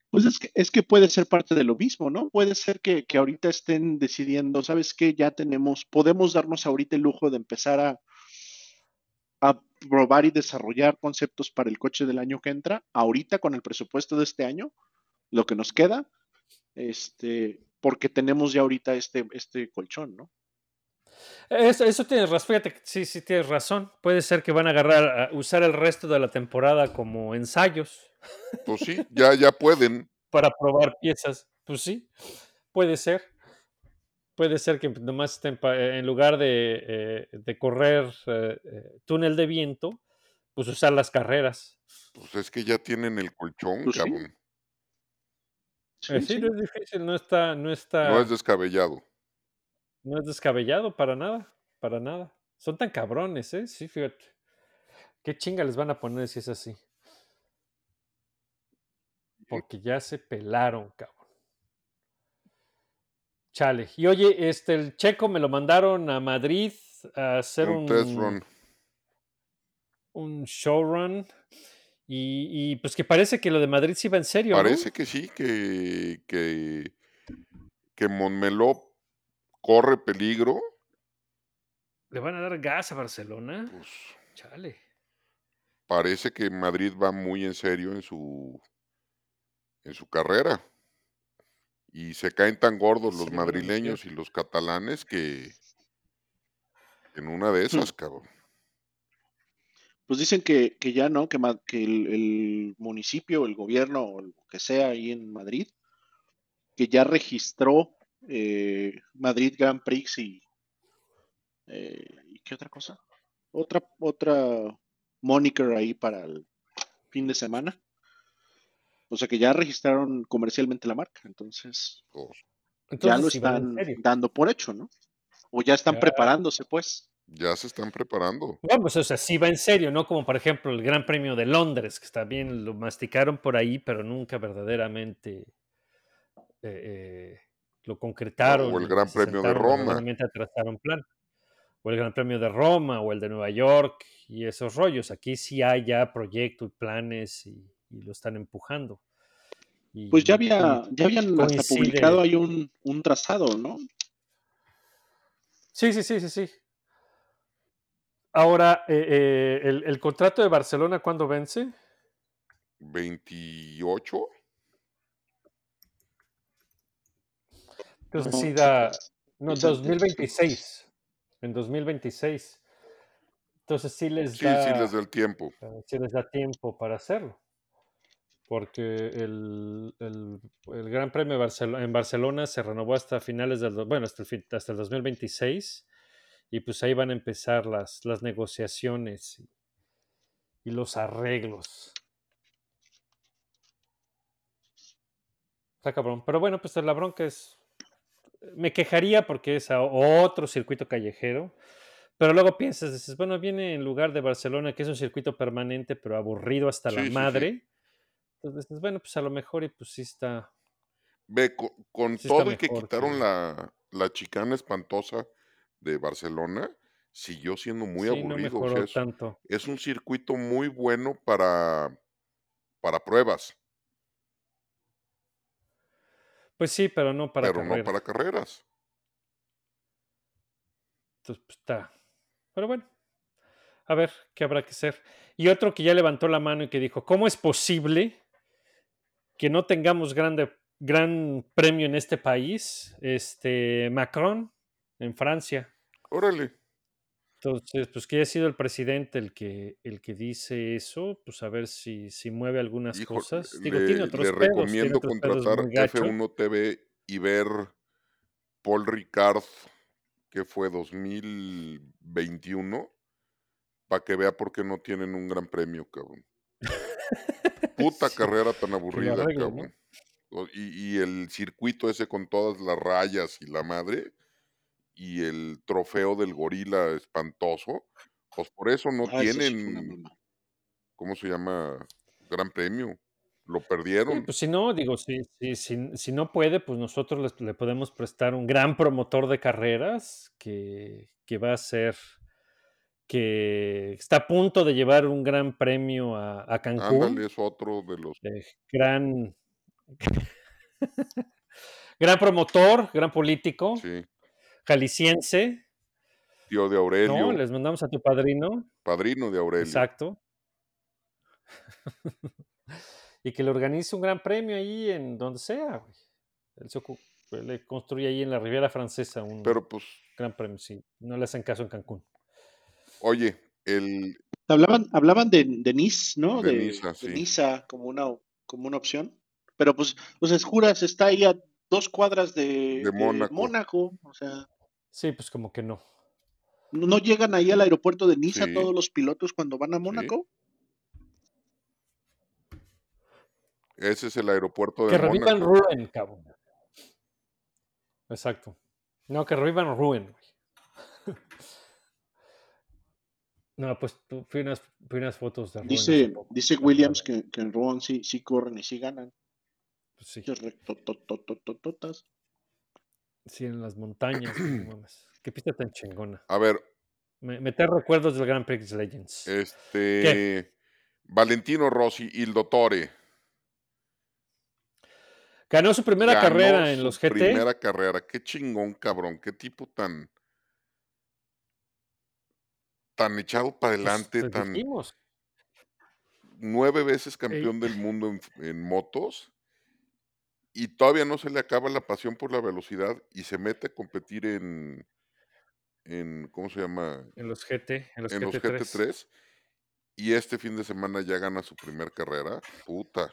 Pues es que, puede ser parte de lo mismo, ¿no? Puede ser que, que ahorita estén decidiendo, ¿sabes qué? Ya tenemos, podemos darnos ahorita el lujo de empezar a, a probar y desarrollar conceptos para el coche del año que entra, ahorita con el presupuesto de este año, lo que nos queda, este, porque tenemos ya ahorita este, este colchón, ¿no? Eso, eso tienes razón, fíjate, que sí, sí tienes razón. Puede ser que van a agarrar, a usar el resto de la temporada como ensayos Pues sí, ya, ya pueden. para probar piezas. Pues sí, puede ser. Puede ser que nomás estén, pa- eh, en lugar de, eh, de correr eh, túnel de viento, pues usar las carreras. Pues es que ya tienen el colchón, Pues cabrón. Sí, Eh, sí, sí. no es difícil, no está, no está, No es descabellado. no es descabellado para nada, para nada. Son tan cabrones, ¿eh? Sí, fíjate. ¿Qué chinga les van a poner si es así? Porque ya se pelaron, cabrón. Chale. Y oye, este, el checo me lo mandaron a Madrid a hacer Un un, test run. un showrun. Y, y, pues que parece que lo de Madrid sí va en serio, ¿no? Parece que sí, que, que, que Monmeló corre peligro. ¿Le van a dar gas a Barcelona? Pues Chale. parece que Madrid va muy en serio en su en su carrera. Y se caen tan gordos los madrileños y los catalanes que en una de esas, cabrón. Pues dicen que, que ya no, que, el, el municipio, el gobierno o lo que sea ahí en Madrid, que ya registró eh, Madrid Grand Prix y, eh, ¿y qué otra cosa? Otra, otra moniker ahí para el fin de semana. O sea que ya registraron comercialmente la marca, entonces ya lo están dando por hecho, ¿no? O ya están Ya. preparándose, pues. Ya se están preparando. Bueno, pues, o sea, sí va en serio, ¿no? Como por ejemplo el Gran Premio de Londres, que también lo masticaron por ahí, pero nunca verdaderamente eh, eh, lo concretaron. O el Gran se Premio de Roma. plan. O el Gran Premio de Roma, o el de Nueva York, y esos rollos. Aquí sí hay ya proyectos y planes y, y lo están empujando. Y- Pues ya había, ya habían hasta publicado ahí un, un trazado, ¿no? Sí, sí, sí, sí, sí. Ahora, eh, eh, el, el contrato de Barcelona, ¿cuándo vence? 28. Entonces No, sí da. No, es antes, 2026. en 2026. Entonces sí les Sí, da, sí les da el tiempo. eh, sí les da tiempo para hacerlo. Porque el, el- el Gran Premio de Barcelo- en Barcelona se renovó hasta finales del, bueno, hasta el, fin- hasta el 2026 y pues ahí van a empezar las, las negociaciones y, y los arreglos. Está cabrón. Pero bueno, pues la bronca es. Me quejaría porque es a otro circuito callejero. Pero luego piensas, dices, bueno, viene en lugar de Barcelona, que es un circuito permanente, pero aburrido hasta Sí, la sí, sí. madre. Entonces dices, bueno, pues a lo mejor y pues sí está. Ve, co- con, Sí todo y que quitaron que- la, la chicana espantosa de Barcelona, siguió siendo muy sí, no aburrido. o mejoró sea, es, tanto. es un circuito muy bueno para, para pruebas, Pues sí, pero no para pero carrera. no para carreras. Entonces, pues está. Pero bueno, a ver qué habrá que hacer. Y otro que ya levantó la mano y que dijo: ¿Cómo es posible que no tengamos grande, gran premio en este país? Este Macron, en Francia. Órale. Entonces, pues que haya sido el presidente el que, el que dice eso, pues a ver si, si mueve algunas Hijo, cosas. Digo, le, tiene otros le pedos, tiene recomiendo otros contratar muy gachos. F1 TV y ver Paul Ricard, que fue 2021, para que vea por qué no tienen un gran premio, cabrón. Puta Sí, carrera tan aburrida, cabrón. Y, y el circuito ese con todas las rayas y la madre, y el trofeo del gorila espantoso, pues por eso no Ah, sí tienen. ¿cómo se llama? Gran premio. Lo Sí, perdieron. pues si no, digo, si, si, si, si no puede, pues nosotros les- le podemos prestar un gran promotor de carreras que, que va a ser, que está a punto de llevar un gran premio a, a Cancún. Ándale, es otro de los... eh, gran, gran promotor, gran político, Sí, jalisciense, tío de ¿no? Aurelio, Les mandamos a tu padrino, padrino de Aurelio. exacto. y que le organice un gran premio ahí en donde sea, güey. Él se le construye ahí en la Riviera Francesa un Pero pues, gran premio, sí. No le hacen caso en Cancún. oye, el Hablaban, hablaban de, de Nice, ¿no? de De, Niza, de sí. Niza como una, como una opción. Pero pues, pues Escuras está ahí a dos cuadras de, De de Mónaco. Mónaco. O sea, Sí, pues como que no. ¿no no llegan ahí al aeropuerto de Niza Sí. todos los pilotos cuando van a Mónaco? Ese es el aeropuerto de Que revivan Mónaco. Ruin, cabrón. Exacto. No, que revivan Ruin, güey. No, pues fui unas, fui unas fotos de Ruin. hace Dice, dice Williams que, que en Rowan sí, sí corren y sí ganan. Pues sí, rectotototototas. Sí, en las montañas. Qué pista tan chingona. A ver, Me, me trae recuerdos del Grand Prix Legends. este... Valentino Rossi, Il Dottore. Ganó su primera ganó carrera en los GT. Primera carrera. Qué chingón, cabrón. Qué tipo tan... Tan echado para Pues, adelante, te tan... dijimos. nueve veces campeón del mundo en, en motos y todavía no se le acaba la pasión por la velocidad y se mete a competir en, en ¿cómo se llama? En los GT, en los En los GT3. GT3 y este fin de semana ya gana su primer carrera. Puta.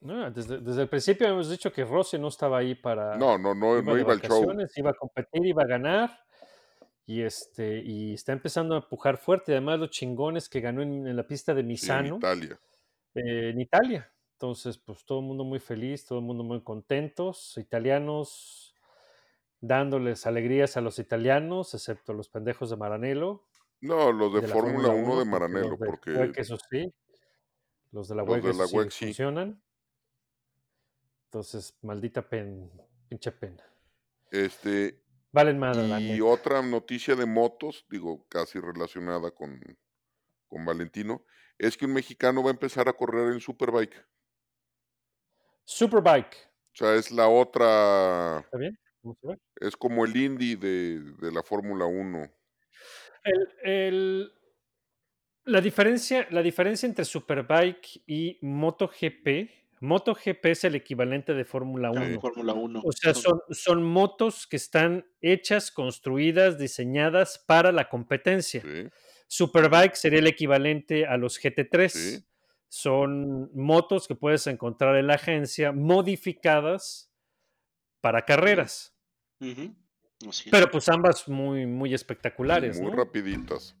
No, desde, desde el principio hemos dicho que Rossi no estaba ahí para. No, no, no, no de iba al show. Iba a competir, iba a ganar. Y, este, y está empezando a empujar fuerte. Además, los chingones que ganó en, en la pista de Sí, en Misano Italia. eh, en Italia. Entonces, pues todo el mundo muy feliz, todo el mundo muy contentos. Italianos dándoles alegrías a los italianos, excepto los pendejos de Maranello. No, los de, de la Fórmula 1 de porque Maranello, los de porque eso sí. Los de la la sí funcionan. Entonces, maldita pen, pinche pena. este Valen madre, y otra noticia de motos, digo, casi relacionada con, con Valentino, es que un mexicano va a empezar a correr en Superbike. Superbike. O sea, es la otra, ¿Está bien? A ver. es como el Indy de, de la Fórmula 1. El- el- la, diferencia, la diferencia entre Superbike y MotoGP, MotoGP es el equivalente de Fórmula de 1. Fórmula 1. O sea, son, son motos que están hechas, construidas, diseñadas para la competencia. Sí, Superbike sería el equivalente a los GT3. Sí. Son motos que puedes encontrar en la agencia modificadas para carreras. Pero pues ambas muy, muy espectaculares, muy ¿no? rapiditas.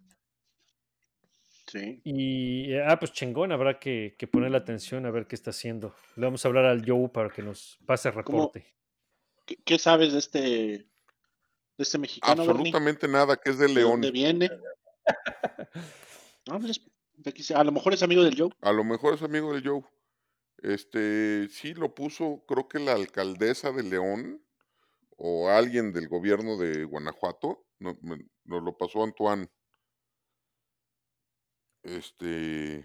Sí. Y, eh, ah, pues chingón, habrá que, que ponerle atención a ver qué está haciendo. Le vamos a hablar al Joe para que nos pase reporte. ¿Qué, qué sabes de este, de este mexicano, Bernie? Absolutamente nada, que es de ¿De León. dónde viene? No, pues, de a lo mejor es amigo del Joe. A lo mejor es amigo de Joe. Este, sí lo puso, creo que la alcaldesa de León o alguien del gobierno de Guanajuato, no- me- nos lo pasó Antoine. Este,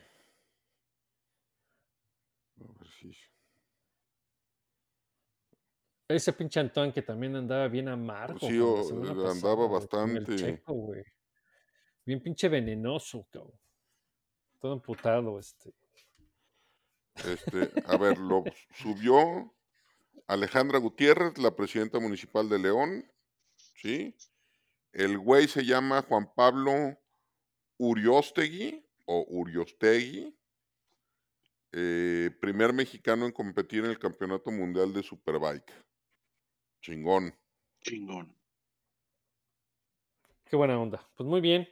a ver si, Ese pinche Antón que también andaba bien amargo. Pues sí, o- andaba pasada, bastante- Checo, güey. Bien pinche venenoso, cabrón. Todo emputado, este. este, a ver, lo subió Alejandra Gutiérrez, la presidenta municipal de León, ¿sí? El güey se llama Juan Pablo Uriostegui o Uriostegui, eh, primer mexicano en competir en el Campeonato Mundial de Superbike. Chingón. Chingón. Qué buena onda. Pues muy bien.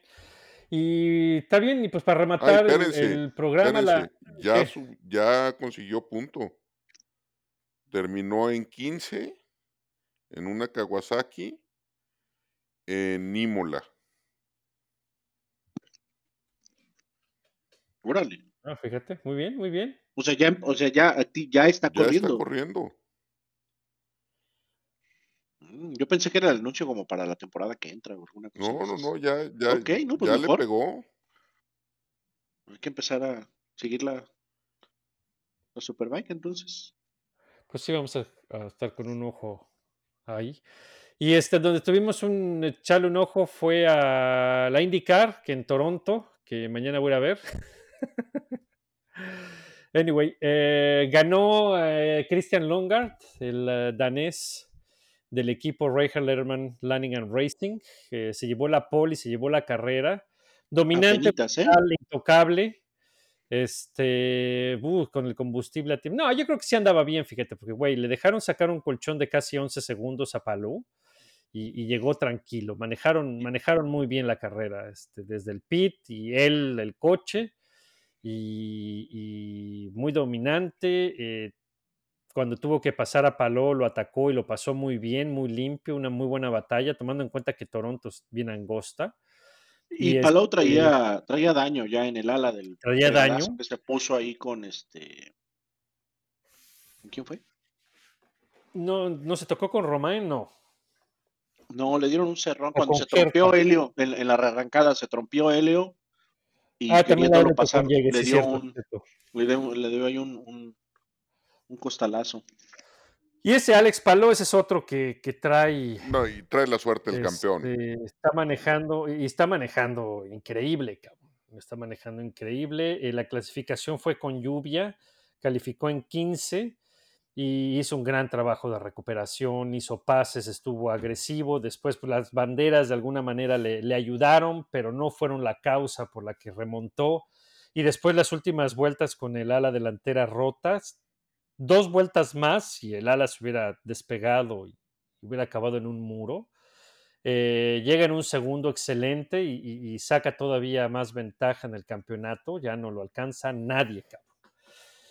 Y está bien, y pues para rematar el- espérense, el, programa, la, ya, ya consiguió punto. Terminó en 15 en una Kawasaki en Imola. Órale. Ah, fíjate, muy bien, muy bien. O sea, ya, o sea, ya, a ti- ya está Ya corriendo. está corriendo. Mm, Yo pensé que era el anuncio como para la temporada que entra o alguna cosa. No, no, no, ya, ya, no, pues ya le pegó. Hay que empezar a seguir la, la Superbike entonces. Pues sí, vamos a, a estar con un ojo ahí. Y este, donde tuvimos un echarle un ojo fue a la IndyCar, que en Toronto, que mañana voy a ver. anyway, eh, ganó eh, Christian Longard, el eh, danés del equipo Letterman Landing and Racing, se llevó la pole y se llevó la carrera. Dominante, Apenitas, ¿eh? intocable. Este, uh, con el combustible a tiempo. No, yo creo que sí andaba bien, fíjate, porque, güey, le dejaron sacar un colchón de casi 11 segundos a Palou y, y llegó tranquilo. Manejaron, manejaron muy bien la carrera, este, desde el pit y él, el coche, y, y muy dominante. eh, cuando tuvo que pasar a Palou, lo atacó y lo pasó muy bien, muy limpio, una muy buena batalla, tomando en cuenta que Toronto es bien angosta. Y, y este- traía, traía daño ya en el ala del Traía daño. que se puso ahí con este. ¿con ¿Quién fue? No, no se tocó con Romain, no. No, le dieron un cerrón O cuando se trompeó. Helio en, en la rearrancada, se trompió Helio y ah, también le pasar, dio un, le dio, le dio ahí un, un, un costalazo. Y ese Alex Palou, ese es otro que, que trae. No, y trae la suerte el campeón. este, Está manejando, y está manejando increíble, cabrón. Está manejando increíble. Eh, la clasificación fue con lluvia, calificó en 15 y hizo un gran trabajo de recuperación, hizo pases, estuvo agresivo. Después, pues, las banderas de alguna manera le, le ayudaron, pero no fueron la causa por la que remontó. Y después, las últimas vueltas con el ala delantera rotas, dos vueltas más y el ala se hubiera despegado y hubiera acabado en un muro. Eh, llega en un segundo excelente y, saca todavía más ventaja en el campeonato. Ya no lo alcanza nadie, cabrón.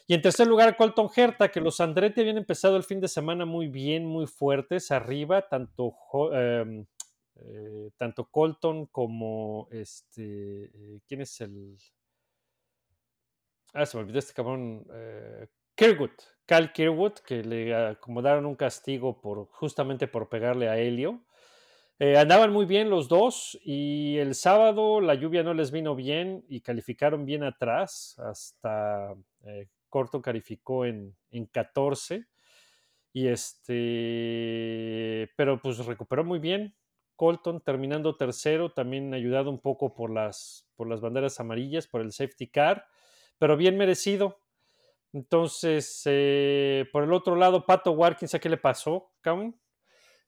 Y en tercer lugar, Colton Herta, que los Andretti habían empezado el fin de semana muy bien, muy fuertes, arriba, tanto, em, eh, tanto Colton como este. eh, ¿Quién es el.? Ah, se me olvidó este cabrón. Kirkwood, Cal Kirkwood, que le acomodaron un castigo por justamente por pegarle a Helio. Eh, andaban muy bien los dos y el sábado la lluvia no les vino bien y calificaron bien atrás. Hasta eh, Corto calificó en, en 14. Y este, pero pues recuperó muy bien. Colton terminando tercero, también ayudado un poco por las, por las banderas amarillas, por el safety car, pero bien merecido. Entonces, eh, por el otro lado, Pato Ward, quién sabe qué le pasó.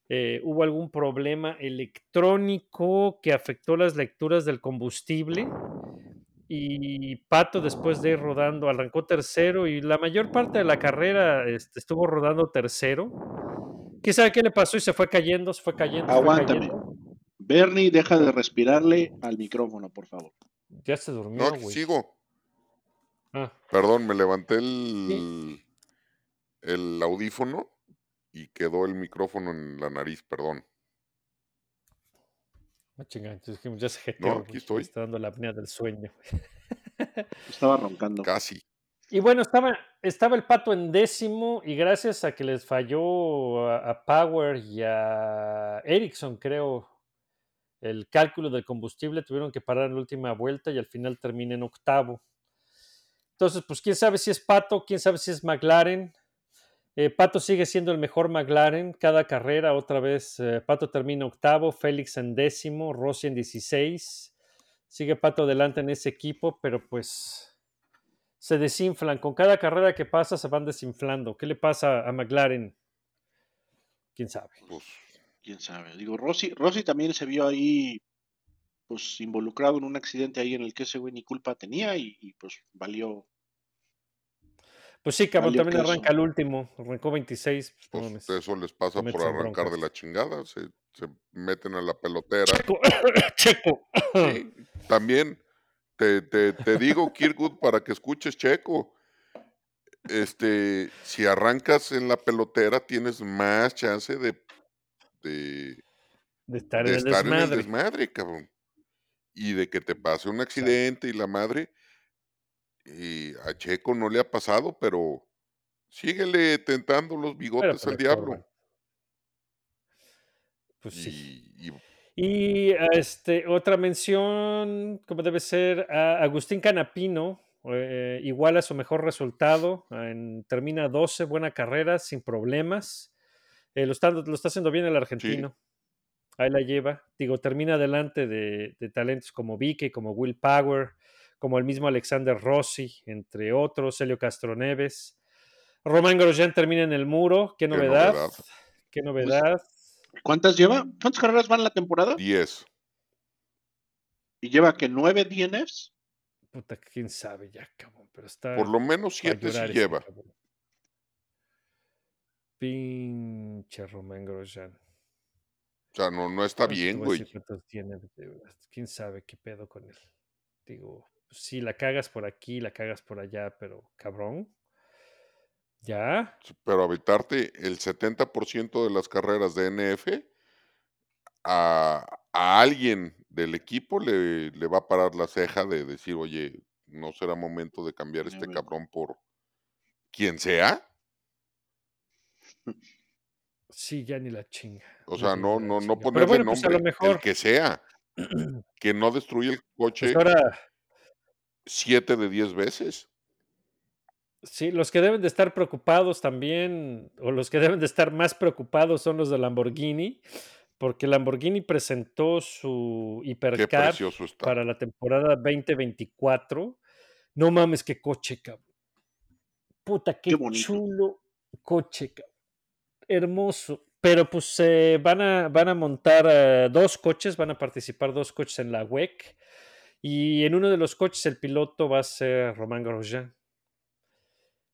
Eh, hubo algún problema electrónico que afectó las lecturas del combustible y Pato después de ir rodando arrancó tercero y la mayor parte de la carrera este, estuvo rodando tercero. ¿Quién sabe qué le pasó y se fue cayendo, se fue cayendo, fue Aguántame. cayendo? Bernie, deja de respirarle al micrófono, por favor. Ya se durmió, No, sigo. Ah, Perdón, me levanté el, el audífono y quedó el micrófono en la nariz, perdón. no chinga, entonces dijimos, ya se jeteó, No, aquí me estoy. está dando la apnea del sueño. Estaba roncando. Casi. Y bueno, estaba, estaba el pato en décimo y gracias a que les falló a, a Power y a Ericsson, creo, el cálculo del combustible, tuvieron que parar en la última vuelta y al final termina en octavo. Entonces, pues quién sabe si es Pato, quién sabe si es McLaren. Eh, Pato sigue siendo el mejor McLaren cada carrera. Otra vez, eh, Pato termina octavo, Félix en décimo, Rossi en 16. Sigue Pato adelante en ese equipo, pero pues se desinflan. Con cada carrera que pasa se van desinflando. ¿Qué le pasa a McLaren? ¿Quién sabe? Pues, Quién sabe. Digo, Rossi, Rossi también se vio ahí, pues, involucrado en un accidente ahí en el que ese güey ni culpa tenía y, pues valió. Pues sí, cabrón, también queso. arranca el último. Arrancó 26. pues, pues, eso les pasa por arrancar de la chingada. Se, se meten a la pelotera. Checo. Checo. Sí, también te, te, te digo, Kirkwood, para que escuches Checo. Este, si arrancas en la pelotera, tienes más chance de, de, De estar de en el estar en el desmadre, cabrón. Y de que te pase un accidente y la madre. Y a Checo no le ha pasado, pero síguele tentando los bigotes al diablo. Pues sí. Y, este, otra mención, como debe ser, a Agustín Canapino, eh, igual a su mejor resultado, en- termina 12, buena carrera, sin problemas. Eh, lo, está, lo está haciendo bien el argentino. Ahí la lleva. Digo, termina delante de, de talentos como Vicky, como Will Power, como el mismo Alexander Rossi, entre otros, Helio Castroneves. Román Grosjean termina en el muro. Qué Qué novedad. Qué novedad. ¿Cuántas lleva? ¿Cuántas carreras van la temporada? 10. Y lleva que nueve DNFs. Puta, quién sabe ya, cabrón. Pero está. Por lo menos 7 sí lleva. cabrón. Pinche Román Grosjean. O sea, no, no está bien, güey. Quién sabe qué pedo con él. Digo, sí, la cagas por aquí, la cagas por allá, pero cabrón. ¿Ya? Pero aventarte el 70% de las carreras de NF a, a alguien del equipo le, le va a parar la ceja de decir, oye, ¿no será momento de cambiar este cabrón por quien sea? Sí, ya ni la chinga. O sea, no, no, no. Pero ponerle bueno, pues a nombre, el que sea, que no destruye el coche Pues ahora, 7 de 10 veces. sí, los que deben de estar preocupados también, o los que deben de estar más preocupados son los de Lamborghini, porque Lamborghini presentó su hipercar para la temporada 2024. No mames, qué coche, cabrón. Puta, qué, chulo coche, cabrón. Hermoso. Pero pues eh, van, a, van a montar eh, dos coches, van a participar dos coches en la WEC. Y en uno de los coches el piloto va a ser Román Grosjean.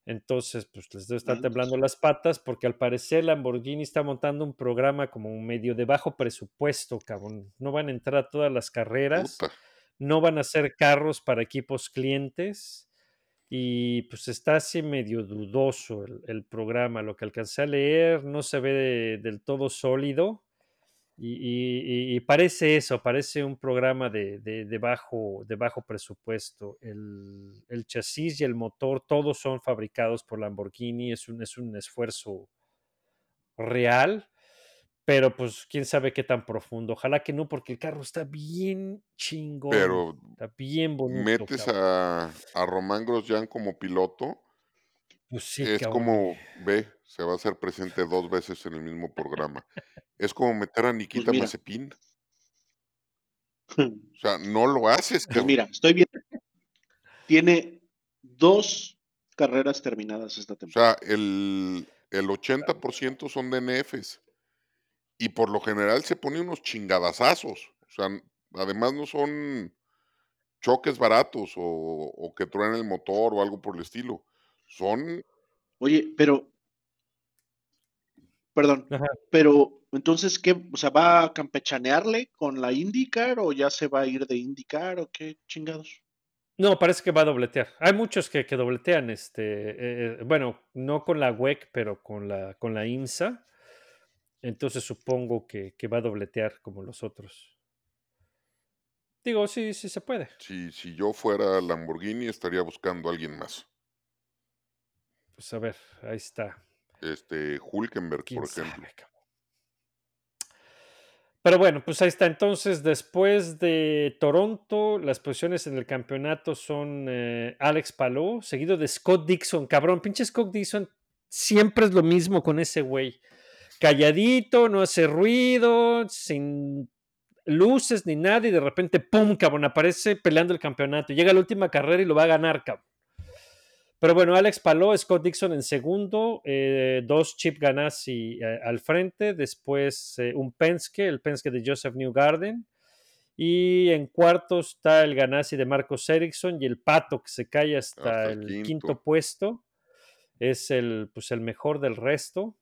Entonces, pues les Madres. temblando las patas porque al parecer Lamborghini está montando un programa como medio de bajo presupuesto, cabrón. No van a entrar a todas las carreras no van a ser carros para equipos clientes y pues está así medio dudoso el, el programa. Lo que alcancé a leer no se ve de- del todo sólido y, y- y- y parece eso, parece un programa de, de- de bajo, de bajo presupuesto. El, el chasis y el motor, todos son fabricados por Lamborghini, es un, es un esfuerzo real. Pero pues quién sabe qué tan profundo. Ojalá que no, porque el carro está bien chingón. Pero Está bien bonito. metes cabrón. a, a Román Grosjean como piloto, Pues sí, es cabrón. como, ve, se va a hacer presente dos veces en el mismo programa. Es como meter a Nikita Pues. Mazepin. O sea, no lo haces, Pues mira, estoy viendo. Tiene dos carreras terminadas esta temporada. O sea, el, el 80% son DNFs. Y por lo general se pone unos chingadazazos. O sea, además no son choques baratos o, o que truenen el motor o algo por el estilo. Son Oye, pero. Perdón, Ajá. pero entonces, ¿qué? O sea, ¿va a campechanearle con la IndyCar o ya se va a ir de IndyCar o qué chingados? No, parece que va a dobletear. Hay muchos que, que dobletean, este, eh, bueno, no con la WEC, pero con la, con la IMSA. Entonces supongo que, que va a dobletear como los otros. Digo, sí, sí se puede. Si, si yo fuera Lamborghini, estaría buscando a alguien más. Pues a ver, ahí está. Este, Hulkenberg, ¿Quién por ejemplo. sabe? Pero bueno, pues ahí está. Entonces, después de Toronto, las posiciones en el campeonato son eh, Alex Palou, seguido de Scott Dixon. Cabrón, pinche Scott Dixon, siempre es lo mismo con ese güey. Calladito, no hace ruido, sin luces ni nada, y de repente, ¡pum! cabrón, aparece peleando el campeonato. Llega a la última carrera y lo va a ganar, cabrón. Pero bueno, Alex Palou, Scott Dixon en segundo, eh, dos Chip Ganassi eh, al frente, después eh, un Penske, el Penske de Joseph Newgarden, y en cuarto está el Ganassi de Marcos Ericsson y el Pato que se cae hasta, Hasta el quinto. quinto. puesto, es el, pues, el mejor del resto.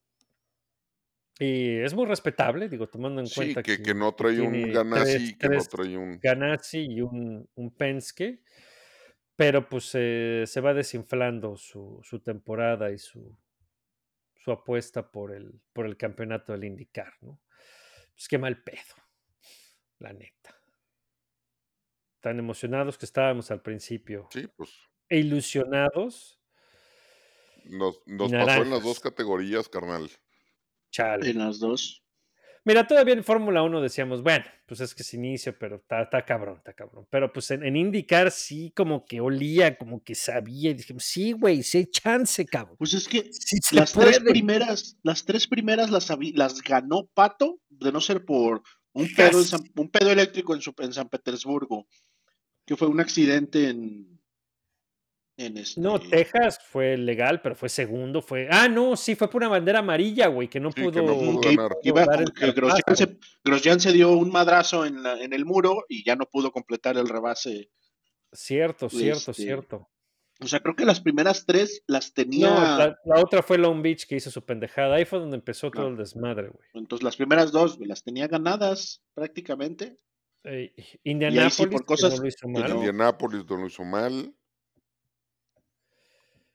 Y es muy respetable, digo, tomando en Sí, cuenta que, que no trae un Ganassi tres- y que no tres trae un. Ganassi y un, un Penske, pero pues eh, se va desinflando su, su temporada y su, su apuesta por el, por el campeonato del IndyCar, ¿no? Pues qué mal pedo, la neta. Tan emocionados que estábamos al principio Sí, pues e ilusionados, nos, nos pasó en las dos categorías, carnal. chale. En las dos. Mira, todavía en Fórmula 1 decíamos, bueno, pues es que es inicio, pero está, cabrón, está cabrón. Pero pues en, en IndyCar sí como que olía, como que sabía, y dijimos, sí, güey, sí hay chance, cabrón. Pues es que Sí las tres primeras, las tres primeras las, las ganó Pato, de no ser por un pedo, en San- un pedo eléctrico en, su- en San Petersburgo, que fue un accidente en, en este, No, Texas fue legal, pero fue segundo, fue... Ah, no, sí, fue por una bandera amarilla, güey, que no Sí, que pudo... no pudo que ganar. iba- dar el que Grosjean se, Grosjean se dio un madrazo en, la- en el muro y ya no pudo completar el rebase. Cierto, cierto, Este, cierto. O sea, creo que las primeras tres las tenía. No, la, la otra fue Long Beach que hizo su pendejada. Ahí fue donde empezó todo el desmadre, güey. Entonces las primeras dos las tenía ganadas prácticamente. Eh, ahí sí, Indianapolis, por que cosas no lo hizo que mal. no- Indianápolis no lo hizo mal.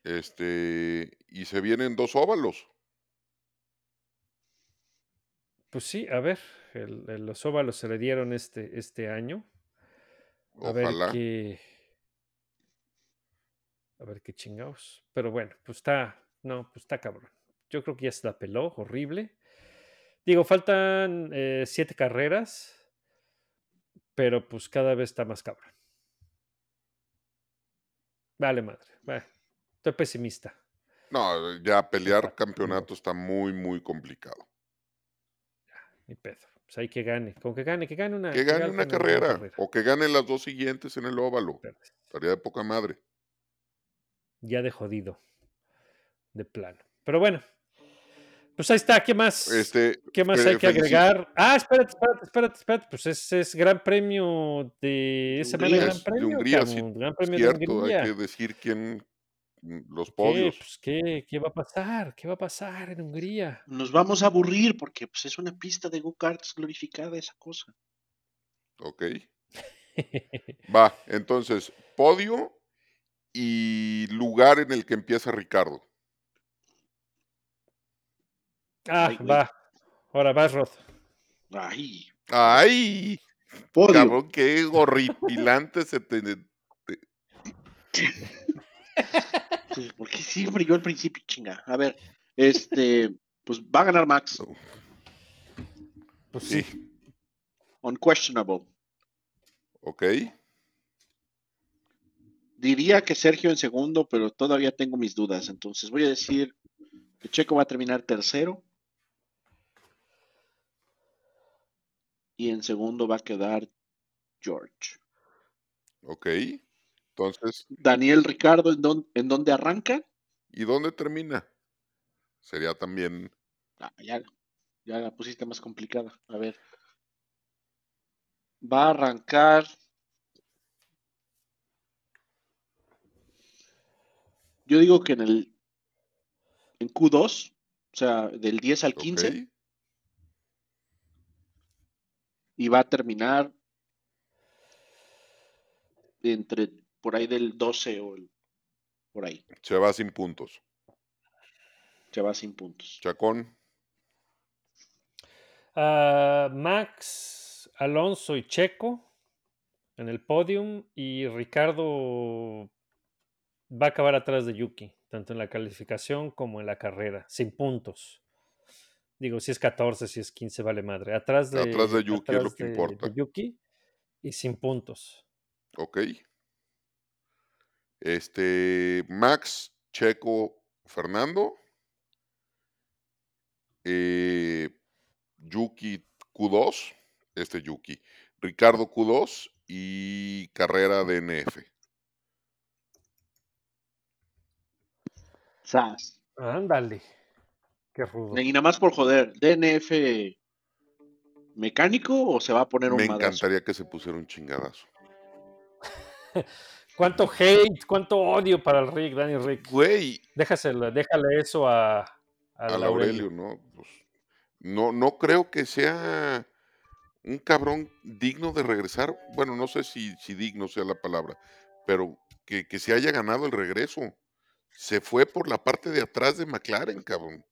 Este, y se vienen dos óvalos. Pues sí, a ver, el- el- los óvalos se le dieron este, este año. A ver Ojalá. qué. A ver qué chingados. Pero bueno, pues está. No, pues está cabrón. Yo creo que ya se la peló, horrible. Digo, faltan eh, siete carreras. Pero pues cada vez está más cabrón. Vale, madre. Bueno, estoy pesimista. No, ya pelear campeonato está muy, muy complicado. Ni pedo. Pues hay que gane. Con que gane, que gane una. Que gane gane una buena carrera o que gane las dos siguientes en el óvalo. Estaría de poca madre. ya de jodido. De plano. Pero bueno. Pues ahí está. ¿Qué más? Este, ¿Qué más fe- hay que agregar? Ah, espérate, espérate, espérate, espérate. Pues ese es Gran Premio de. Esa semana. Gran Es de Premio. Hungría, sí, Gran Premio Cierto, de hay Hungría. que decir quién mm, los ¿Qué? podios. Pues, ¿qué? ¿Qué va a pasar? ¿Qué va a pasar en Hungría? Nos vamos a aburrir porque pues, es una pista de go-karts glorificada esa cosa. Ok. Va, entonces, podio y lugar en el que empieza Ricardo. ah, Ay, va. Ahora vas, Rod. Ay, ¡Ay! podio. Cabrón, qué horripilante se te. te- Pues, ¿Por qué siempre yo al principio, chinga? A ver, este, pues va a ganar Max. Pues Sí, sí. Unquestionable. ok. Diría que Sergio en segundo, pero todavía tengo mis dudas. Entonces voy a decir que Checo va a terminar tercero. Y en segundo va a quedar George. Ok. Entonces, Daniel Ricardo, ¿en, dónde- en dónde arranca? ¿Y dónde termina? Sería también Ah, ya, ya la pusiste más complicada. A ver. Va a arrancar. Yo digo que en el. En Q2, o sea, del 10 al 15, ok, y va a terminar entre por ahí del 12 o el- por ahí. se va sin puntos. Se va sin puntos. Chacón, Ah, Max, Alonso y Checo en el podium y Ricardo va a acabar atrás de Yuki, tanto en la calificación como en la carrera, sin puntos. Digo, si es 14, si es 15, vale madre. Atrás de, Atrás de Yuki es lo que de- importa. de Yuki y sin puntos. ok. Este, Max, Checo, Fernando. eh, Yuki Q2, este Yuki. Ricardo Q2 y carrera DNF. Sas. Ándale. Qué rudo. Y nada más por joder, ¿DNF mecánico o se va a poner un Me encantaría que se pusiera un chingadazo. Cuánto hate, cuánto odio para el Rick, Danny Rick. Güey, Déjaselo, déjale eso a, a al Aurelio. Aurelio, ¿no? Pues, no, no creo que sea un cabrón digno de regresar. Bueno, no sé si, si digno sea la palabra, pero que, que se haya ganado el regreso. Se fue por la parte de atrás de McLaren, cabrón.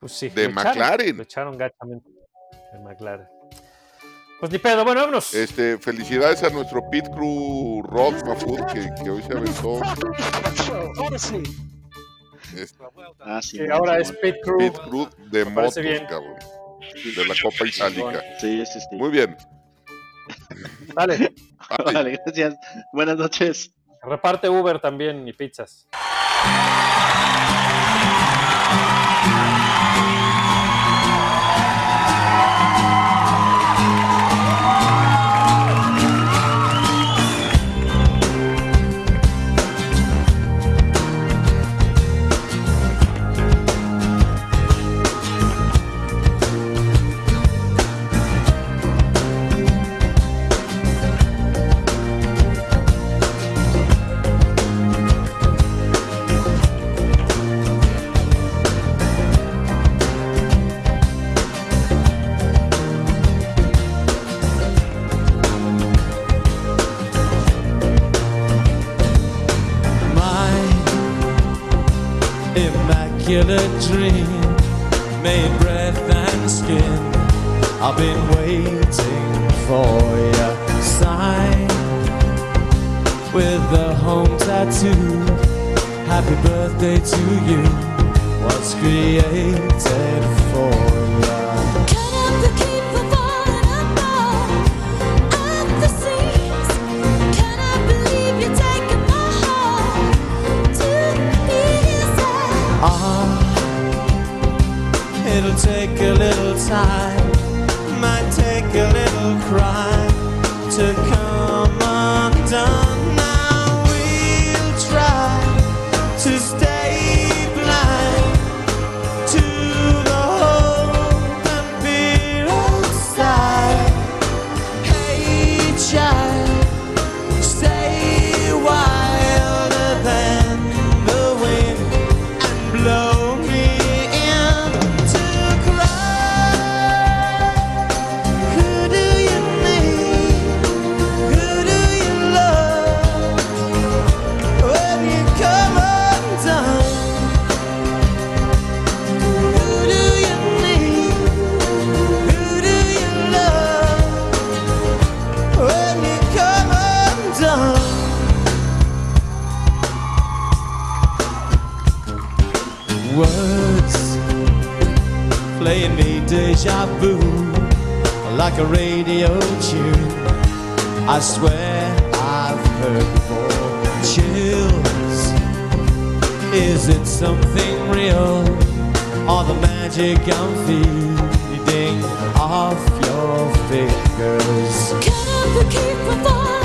Pues sí, De lo echaron, McLaren. Lo echaron gachamente. De McLaren. Pues ni pedo, bueno, vámonos. Este, felicidades a nuestro pit crew Rod Mafud que, que hoy se aventó. Este, Ah, sí. Que ahora sí, es. Pit Crew. pit crew de motos, cabrón. De la Copa Itálica. Sí, sí, sí. Muy bien. Dale, Vale, gracias. Buenas noches. reparte Uber también y pizzas. Deja vu Like a radio tune. I swear I've heard before. Chills Is it something real? Or the magic I'm feeding off your fingers. The keep from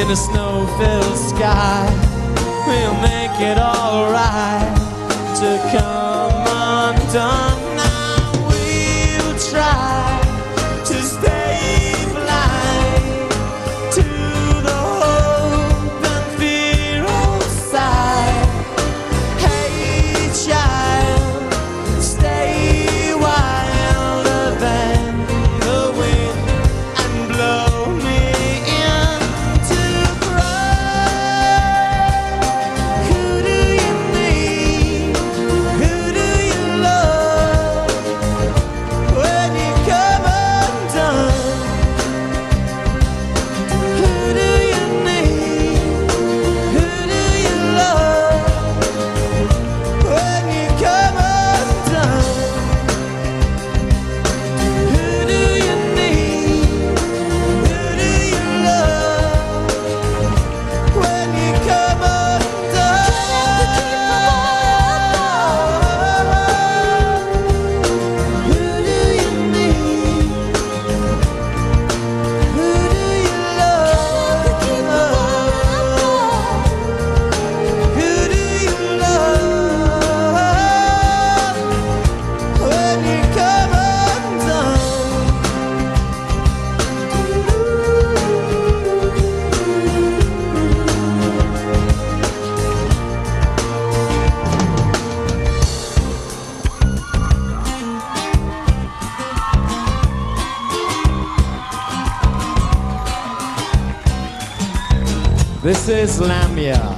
in a snow-filled sky. We'll make it alright to come undone. This is Lamia.